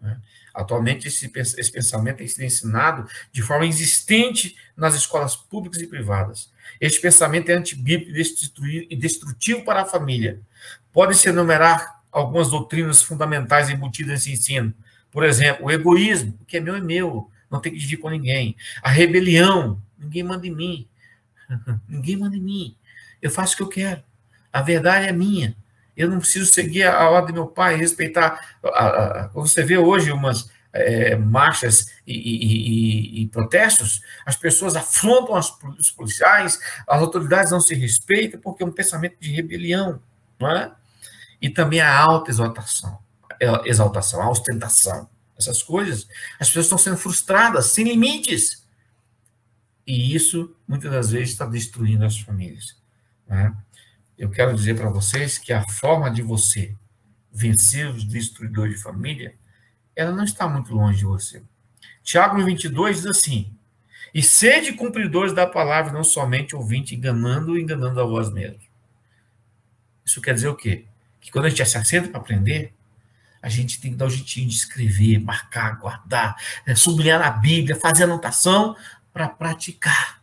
É. Atualmente, esse, esse pensamento tem sido ensinado de forma existente nas escolas públicas e privadas. Este pensamento é antibíblico e destrutivo para a família. Podem-se enumerar algumas doutrinas fundamentais embutidas nesse ensino. Por exemplo, o egoísmo, o que é meu é meu, não tem que dividir com ninguém. A rebelião, ninguém manda em mim. ninguém manda em mim. Eu faço o que eu quero. A verdade é minha. Eu não preciso seguir a ordem do meu pai, respeitar. você vê hoje umas é, marchas e, e, e, protestos, as pessoas afrontam os policiais, as autoridades não se respeitam porque é um pensamento de rebelião, não é? E também a alta exaltação, é, exaltação, a ostentação, essas coisas, as pessoas estão sendo frustradas, sem limites. E isso, muitas das vezes, está destruindo as famílias. É? Eu quero dizer para vocês que a forma de você vencer os destruidores de família ela não está muito longe de você. Tiago 22 diz assim: E sede cumpridores da palavra, não somente ouvinte, enganando e enganando a vós mesmos. Isso quer dizer o quê? Que quando a gente se assenta para aprender, a gente tem que dar o jeitinho de escrever, marcar, guardar, é, sublinhar na Bíblia, fazer anotação para praticar.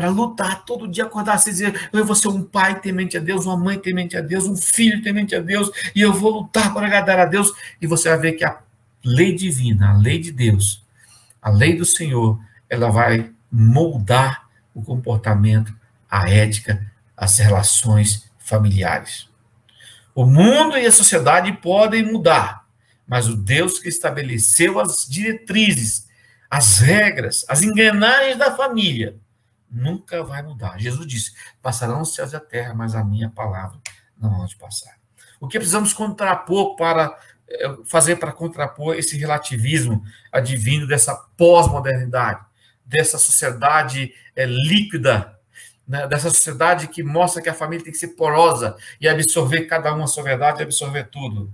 Para lutar todo dia, acordar e dizer: eu vou ser um pai temente a Deus, uma mãe temente a Deus, um filho temente a Deus, e eu vou lutar para agradar a Deus. E você vai ver que a lei divina, a lei de Deus, a lei do Senhor, ela vai moldar o comportamento, a ética, as relações familiares. O mundo e a sociedade podem mudar, mas o Deus que estabeleceu as diretrizes, as regras, as engrenagens da família, nunca vai mudar. Jesus disse: passarão os céus e a terra, mas a minha palavra não há de passar. O que precisamos contrapor para eh, fazer para contrapor esse relativismo advindo dessa pós-modernidade, dessa sociedade é, líquida, né, dessa sociedade que mostra que a família tem que ser porosa e absorver cada um a sua verdade e absorver tudo.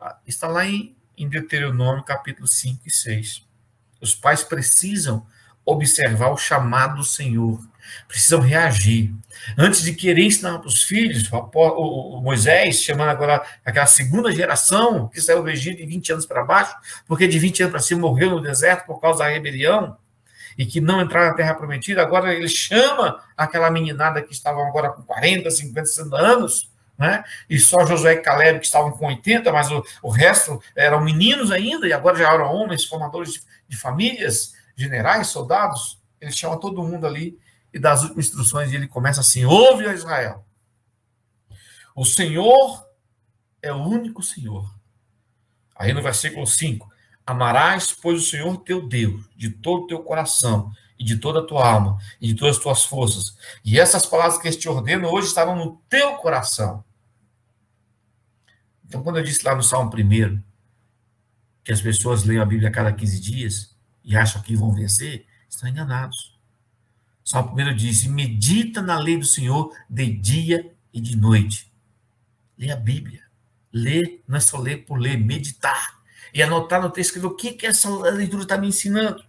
Ah, está lá em, em Deuteronômio, capítulo 5 e 6. Os pais precisam observar o chamado do Senhor, precisam reagir. Antes de querer ensinar para os filhos, o, Moisés, chamando agora aquela segunda geração que saiu do Egito de 20 anos para baixo, porque de 20 anos para cima morreu no deserto por causa da rebelião, e que não entraram na Terra Prometida, agora ele chama aquela meninada que estavam agora com 40, 50, 60 anos, né? E só Josué e Caleb que estavam com 80, mas o, o resto eram meninos ainda, e agora já eram homens, formadores de, de famílias, generais, soldados, ele chama todo mundo ali e dá as últimas instruções e ele começa assim: ouve a Israel. O Senhor é o único Senhor. Aí no versículo 5: Amarás, pois, o Senhor teu Deus, de todo o teu coração, e de toda a tua alma, e de todas as tuas forças. E essas palavras que eu te ordeno hoje estarão no teu coração. Então, quando eu disse lá no Salmo 1 que as pessoas leem a Bíblia a cada 15 dias, e acham que vão vencer, estão enganados. Salmo 1 diz: medita na lei do Senhor de dia e de noite. Lê a Bíblia. Lê, não é só ler por ler, meditar. E anotar no texto o que, que essa leitura está me ensinando.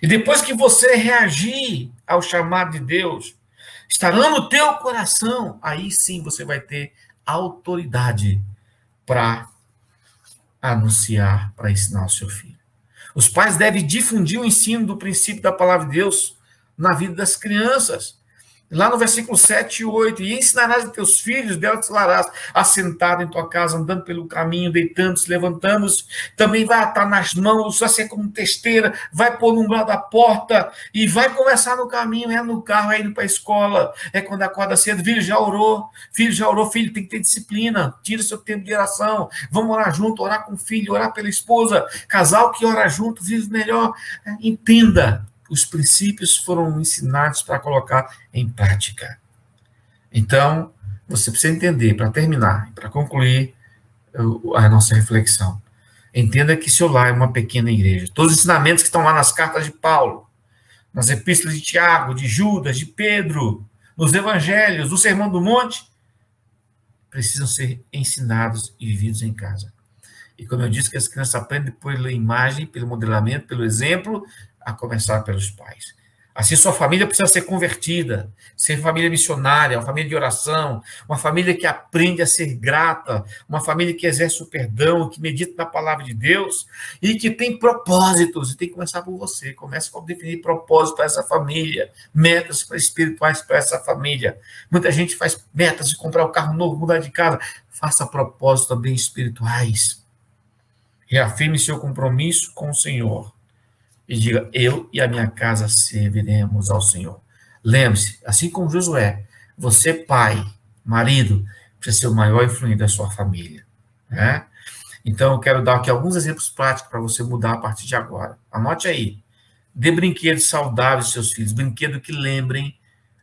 E depois que você reagir ao chamado de Deus, estará no teu coração, aí sim você vai ter autoridade para anunciar, para ensinar o seu filho. Os pais devem difundir o ensino do princípio da palavra de Deus na vida das crianças. Lá no versículo 7 e 8, e ensinarás a teus filhos, delas te larás, assentado em tua casa, andando pelo caminho, deitando-se, levantando-se, também vai atar nas mãos, vai ser como testeira, vai pôr no umbral da porta, e vai conversar no caminho, é no carro, é indo para a escola, é quando acorda cedo, filho já orou, filho já orou, filho tem que ter disciplina, tira seu tempo de oração, vamos orar junto, orar com o filho, orar pela esposa, casal que ora junto, vive melhor, entenda, os princípios foram ensinados para colocar em prática. Então, você precisa entender, para terminar, para concluir a nossa reflexão. Entenda que seu lar é uma pequena igreja. Todos os ensinamentos que estão lá nas cartas de Paulo, nas epístolas de Tiago, de Judas, de Pedro, nos evangelhos, no Sermão do Monte, precisam ser ensinados e vividos em casa. E como eu disse, que as crianças aprendem pela imagem, pelo modelamento, pelo exemplo, a começar pelos pais. Assim, sua família precisa ser convertida, ser família missionária, uma família de oração, uma família que aprende a ser grata, uma família que exerce o perdão, que medita na palavra de Deus e que tem propósitos. E tem que começar por você. Comece a definir propósitos para essa família, metas espirituais para essa família. Muita gente faz metas de comprar um carro novo, mudar de casa. Faça propósitos também espirituais. Reafirme seu compromisso com o Senhor e diga: Eu e a minha casa serviremos ao Senhor. Lembre-se, assim como Josué, você, pai, marido, precisa ser o maior influente da sua família. Né? Então, eu quero dar aqui alguns exemplos práticos para você mudar a partir de agora. Anote aí. Dê brinquedos saudáveis aos seus filhos, brinquedos que lembrem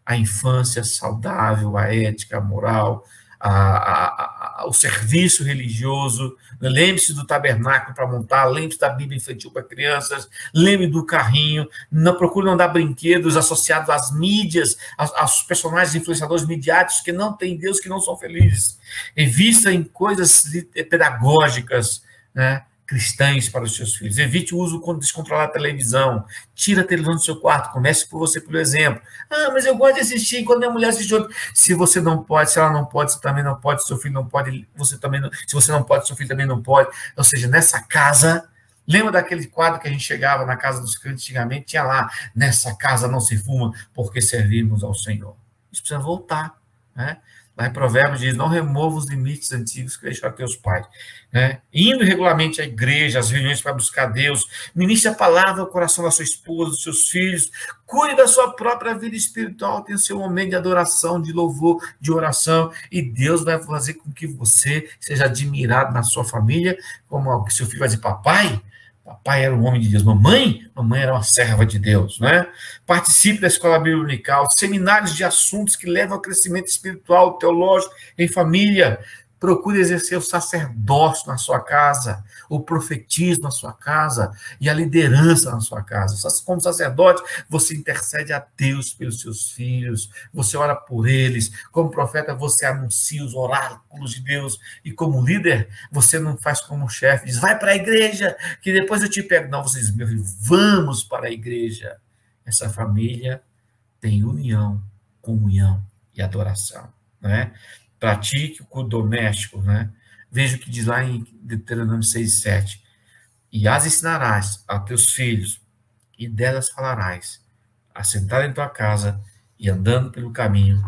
a infância saudável, a ética, a moral, a, a, o serviço religioso, lembre-se do tabernáculo para montar, lembre-se da Bíblia infantil para crianças, lembre do carrinho, não procure não dar brinquedos associados às mídias, aos, aos personagens influenciadores midiáticos que não têm Deus, que não são felizes. Invista em coisas pedagógicas, né? Cristãs para os seus filhos. Evite o uso quando descontrolar a televisão. Tira a televisão do seu quarto. Comece por você, pelo exemplo. Ah, mas eu gosto de assistir quando a mulher assiste outro. Se você não pode, se ela não pode, você também não pode, seu filho não pode, você também não. Se você não pode, seu filho também não pode. Ou seja, nessa casa. Lembra daquele quadro que a gente chegava na casa dos crentes antigamente? Tinha lá, nessa casa não se fuma, porque servimos ao Senhor. Isso precisa voltar. Né? Lá em Provérbios diz: não remova os limites antigos que deixaram teus pais. Né? Indo regularmente à igreja, às reuniões para buscar Deus, ministre a palavra ao coração da sua esposa, dos seus filhos, cuide da sua própria vida espiritual, tenha o seu momento de adoração, de louvor, de oração, e Deus vai fazer com que você seja admirado na sua família, como seu filho vai dizer, papai, Papai era um homem de Deus. Mamãe, mamãe era uma serva de Deus, né? Participe da escola bíblica unical, seminários de assuntos que levam ao crescimento espiritual, teológico em família. Procure exercer o sacerdócio na sua casa, o profetismo na sua casa e a liderança na sua casa. Como sacerdote, você intercede a Deus pelos seus filhos, você ora por eles. Como profeta, você anuncia os oráculos de Deus. E como líder, você não faz como chefe, diz, vai para a igreja, que depois eu te pego. Não, você diz, meu filho, vamos para a igreja. Essa família tem união, comunhão e adoração. Né? Pratique o doméstico, né? Veja o que diz lá em Deuteronômio 6, 7. E as ensinarás a teus filhos, e delas falarás, assentado em tua casa, e andando pelo caminho,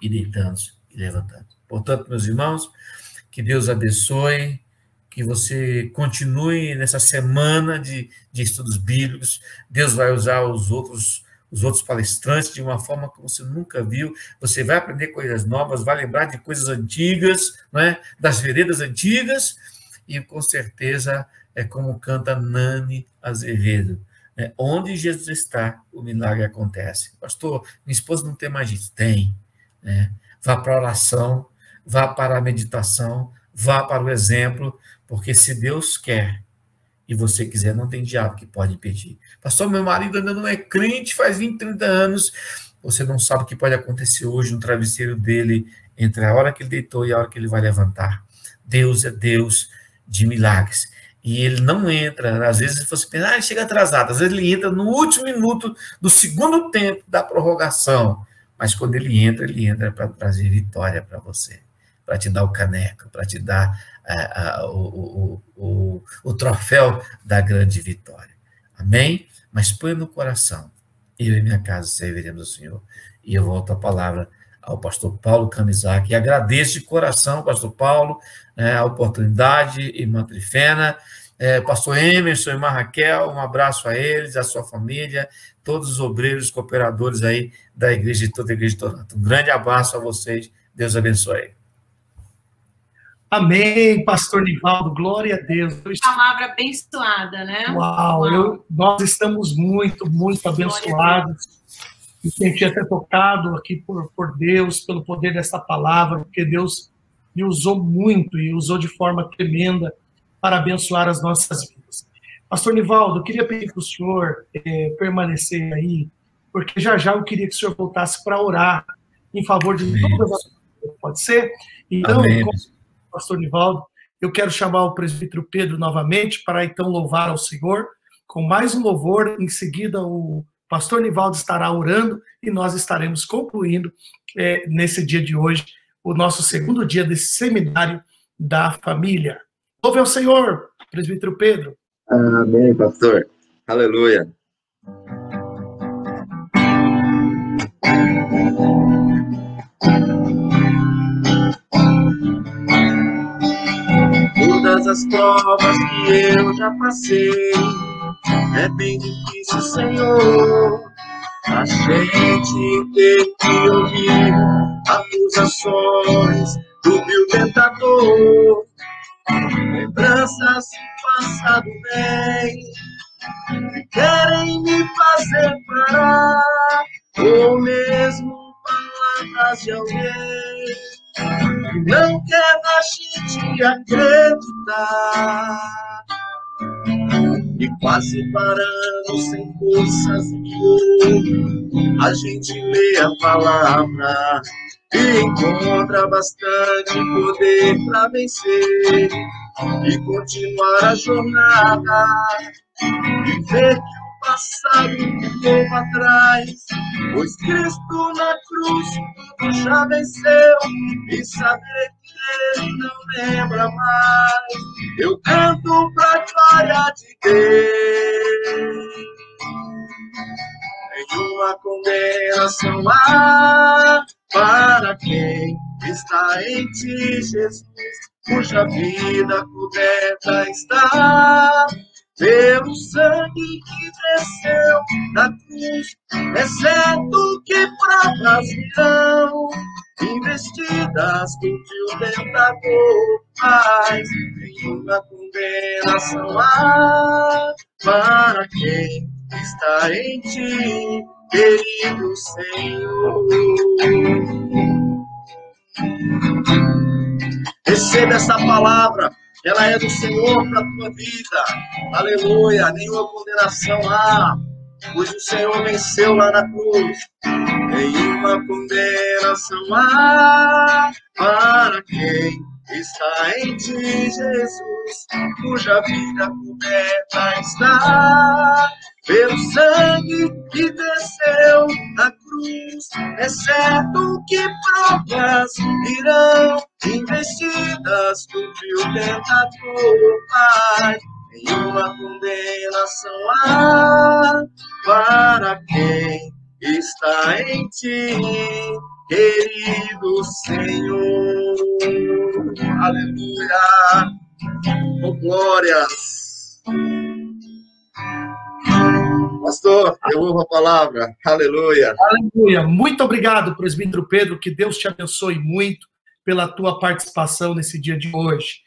e deitando-se e levantando. Portanto, meus irmãos, que Deus abençoe, que você continue nessa semana de, de estudos bíblicos. Deus vai usar os outros os outros palestrantes de uma forma que você nunca viu. Você vai aprender coisas novas, vai lembrar de coisas antigas, né? das veredas antigas, e com certeza é como canta Nani Azevedo. Né? Onde Jesus está, o milagre acontece. Pastor, minha esposa não tem mais isso. Tem. Né? Vá para a oração, vá para a meditação, vá para o exemplo, porque se Deus quer e você quiser, não tem diabo que pode impedir. Pastor, meu marido ainda não é crente, faz 20, 30 anos. Você não sabe o que pode acontecer hoje no travesseiro dele, entre a hora que ele deitou e a hora que ele vai levantar. Deus é Deus de milagres. E ele não entra, às vezes você pensa, ah, ele chega atrasado, às vezes ele entra no último minuto do segundo tempo da prorrogação. Mas quando ele entra, ele entra para trazer vitória para você, para te dar o caneco, para te dar o, o, o, o troféu da grande vitória. Amém? Mas põe no coração, eu e minha casa serviremos ao Senhor. E eu volto a palavra ao pastor Paulo Camisac, e agradeço de coração, pastor Paulo, né, a oportunidade, irmã Trifena, é, pastor Emerson, irmã Raquel, um abraço a eles, a sua família, todos os obreiros, cooperadores aí da igreja, de toda a igreja de Toronto. Um grande abraço a vocês, Deus abençoe. Amém, pastor Nivaldo, glória a Deus. Palavra abençoada, né? Uau, Uau. Eu, nós estamos muito, muito abençoados. Me senti até tocado aqui por, por Deus, pelo poder dessa palavra, porque Deus me usou muito e usou de forma tremenda para abençoar as nossas vidas. Pastor Nivaldo, eu queria pedir para o senhor é, permanecer aí, porque já já eu queria que o senhor voltasse para orar em favor de Amém. todas as pessoas. Pode ser? Então, Amém pastor Nivaldo, eu quero chamar o presbítero Pedro novamente para então louvar ao Senhor com mais um louvor. Em seguida, o pastor Nivaldo estará orando e nós estaremos concluindo é, nesse dia de hoje o nosso segundo dia desse seminário da família. Louve ao Senhor, presbítero Pedro. Amém, pastor. Aleluia. Todas as provas que eu já passei. É bem difícil, Senhor, a gente ter que ouvir acusações do vil tentador. Lembranças do passado bem que querem me fazer parar, ou mesmo palavras de alguém não quer a gente acreditar. E quase parando sem forças e a gente lê a palavra e encontra bastante poder para vencer e continuar a jornada e ver que passado ficou para trás, pois Cristo na cruz já venceu, e saber não lembra mais, eu canto pra glória de Deus. Nenhuma condenação há para quem está em ti, Jesus, cuja vida coberta está pelo sangue que desceu da cruz, exceto que provas virão, investidas do violentador, mas nenhuma condenação há para quem está em ti, querido Senhor. Receba essa palavra ela é do Senhor para a tua vida. Aleluia. Nenhuma condenação há, pois o Senhor venceu lá na cruz. Nenhuma condenação há para quem está em ti, Jesus, cuja vida coberta está pelo sangue que desceu da cruz. É certo que provas irão investidas do violentador, Pai. Nenhuma condenação há para quem está em ti, querido Senhor. Aleluia. Oh, glórias. Pastor, devolvo a palavra. Aleluia. Aleluia. Muito obrigado, presbítero Pedro. Que Deus te abençoe muito pela tua participação nesse dia de hoje.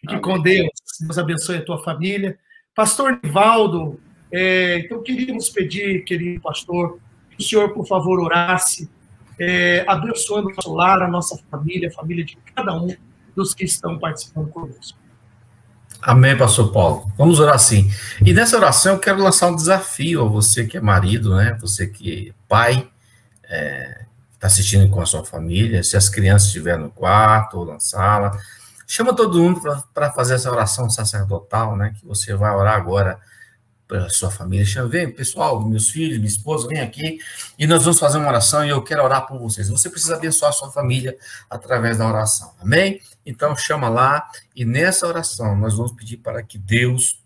Fique Amém. com Deus. Deus abençoe a tua família. Pastor Nivaldo, é, então queríamos pedir, querido pastor, que o senhor, por favor, orasse, é, abençoando o nosso lar, a nossa família, a família de cada um dos que estão participando conosco. Amém, pastor Paulo. Vamos orar assim. E nessa oração eu quero lançar um desafio a você que é marido, né? Você que é pai, é, está assistindo com a sua família. Se as crianças estiverem no quarto ou na sala, chama todo mundo para fazer essa oração sacerdotal, né? Que você vai orar agora pela sua família. Chama, vem, pessoal, meus filhos, minha esposa, vem aqui e nós vamos fazer uma oração e eu quero orar por vocês. Você precisa abençoar a sua família através da oração, amém? Então chama lá e nessa oração nós vamos pedir para que Deus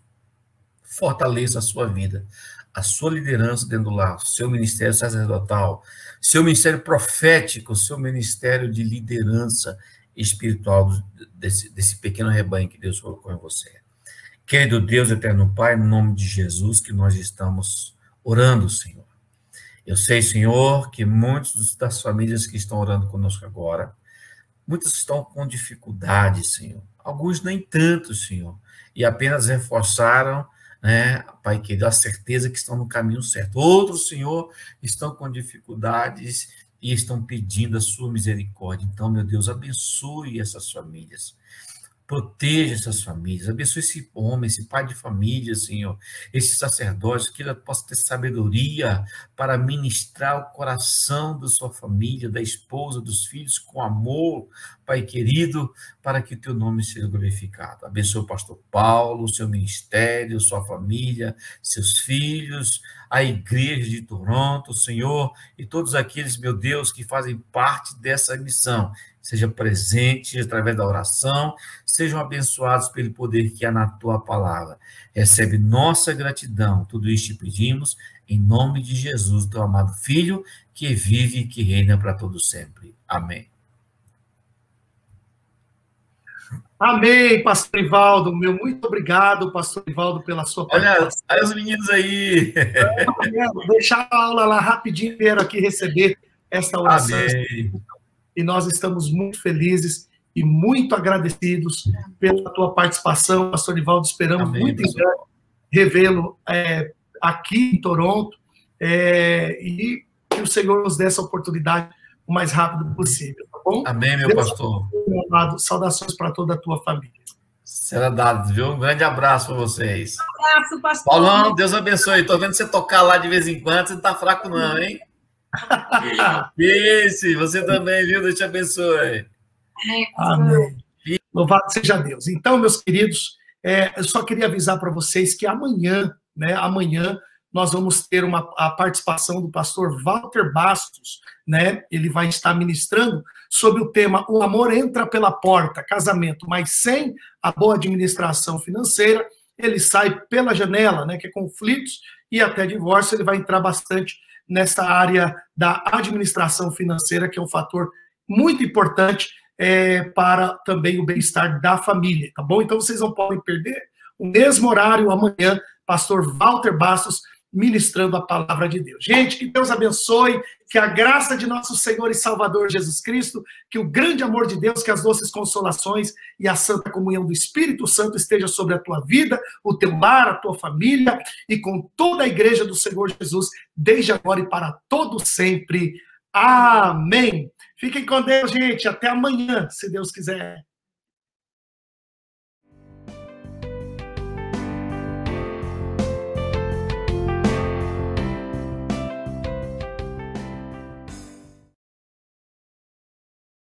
fortaleça a sua vida, a sua liderança dentro do lar, seu ministério sacerdotal, seu ministério profético, seu ministério de liderança espiritual desse, desse pequeno rebanho que Deus colocou em você. Querido Deus, eterno Pai, no nome de Jesus, que nós estamos orando, Senhor. Eu sei, Senhor, que muitas das famílias que estão orando conosco agora, muitas estão com dificuldade, Senhor. Alguns nem tanto, Senhor. E apenas reforçaram, né, Pai querido, a certeza que estão no caminho certo. Outros, Senhor, estão com dificuldades e estão pedindo a sua misericórdia. Então, meu Deus, abençoe essas famílias. Proteja essas famílias, abençoe esse homem, esse pai de família, Senhor, esse sacerdote, que ele possa ter sabedoria para ministrar o coração da sua família, da esposa, dos filhos, com amor, Pai querido, para que o teu nome seja glorificado. Abençoe o pastor Paulo, seu ministério, sua família, seus filhos, a igreja de Toronto, Senhor, e todos aqueles, meu Deus, que fazem parte dessa missão seja presente através da oração, sejam abençoados pelo poder que há na tua palavra. Recebe nossa gratidão, tudo isso te pedimos, em nome de Jesus, teu amado Filho, que vive e que reina para todo sempre. Amém. Amém, pastor Ivaldo, meu muito obrigado, pastor Ivaldo, pela sua Olha, olha os meninos aí. É, vou deixar a aula lá rapidinho, quero aqui receber esta oração. Amém e nós estamos muito felizes e muito agradecidos pela tua participação, Pastor Nivaldo. Esperamos Amém, muito revê-lo é, aqui em Toronto é, e que o Senhor nos dê essa oportunidade o mais rápido possível, tá bom? Amém, meu Deus pastor. Amado, saudações para toda a tua família. Será dado, viu? Um grande abraço para vocês. Um abraço, pastor. Paulão, Deus abençoe. Estou vendo você tocar lá de vez em quando, você não está fraco não, hein? Isso, você também, viu? Deus te abençoe. Amém. Louvado seja Deus. Então, meus queridos, é, eu só queria avisar para vocês que amanhã, né, amanhã, nós vamos ter uma, a participação do pastor Walter Bastos, né? Ele vai estar ministrando sobre o tema O amor entra pela porta, casamento, mas sem a boa administração financeira, ele sai pela janela, né? Que é conflitos e até divórcio, ele vai entrar bastante nessa área da administração financeira, que é um fator muito importante é, para também o bem-estar da família, tá bom? Então vocês não podem perder o mesmo horário amanhã, pastor Walter Bastos ministrando a palavra de Deus. Gente, que Deus abençoe, que a graça de nosso Senhor e Salvador Jesus Cristo, que o grande amor de Deus, que as doces consolações e a santa comunhão do Espírito Santo esteja sobre a tua vida, o teu lar, a tua família e com toda a igreja do Senhor Jesus, desde agora e para todo sempre. Amém. Fiquem com Deus, gente. Até amanhã, se Deus quiser.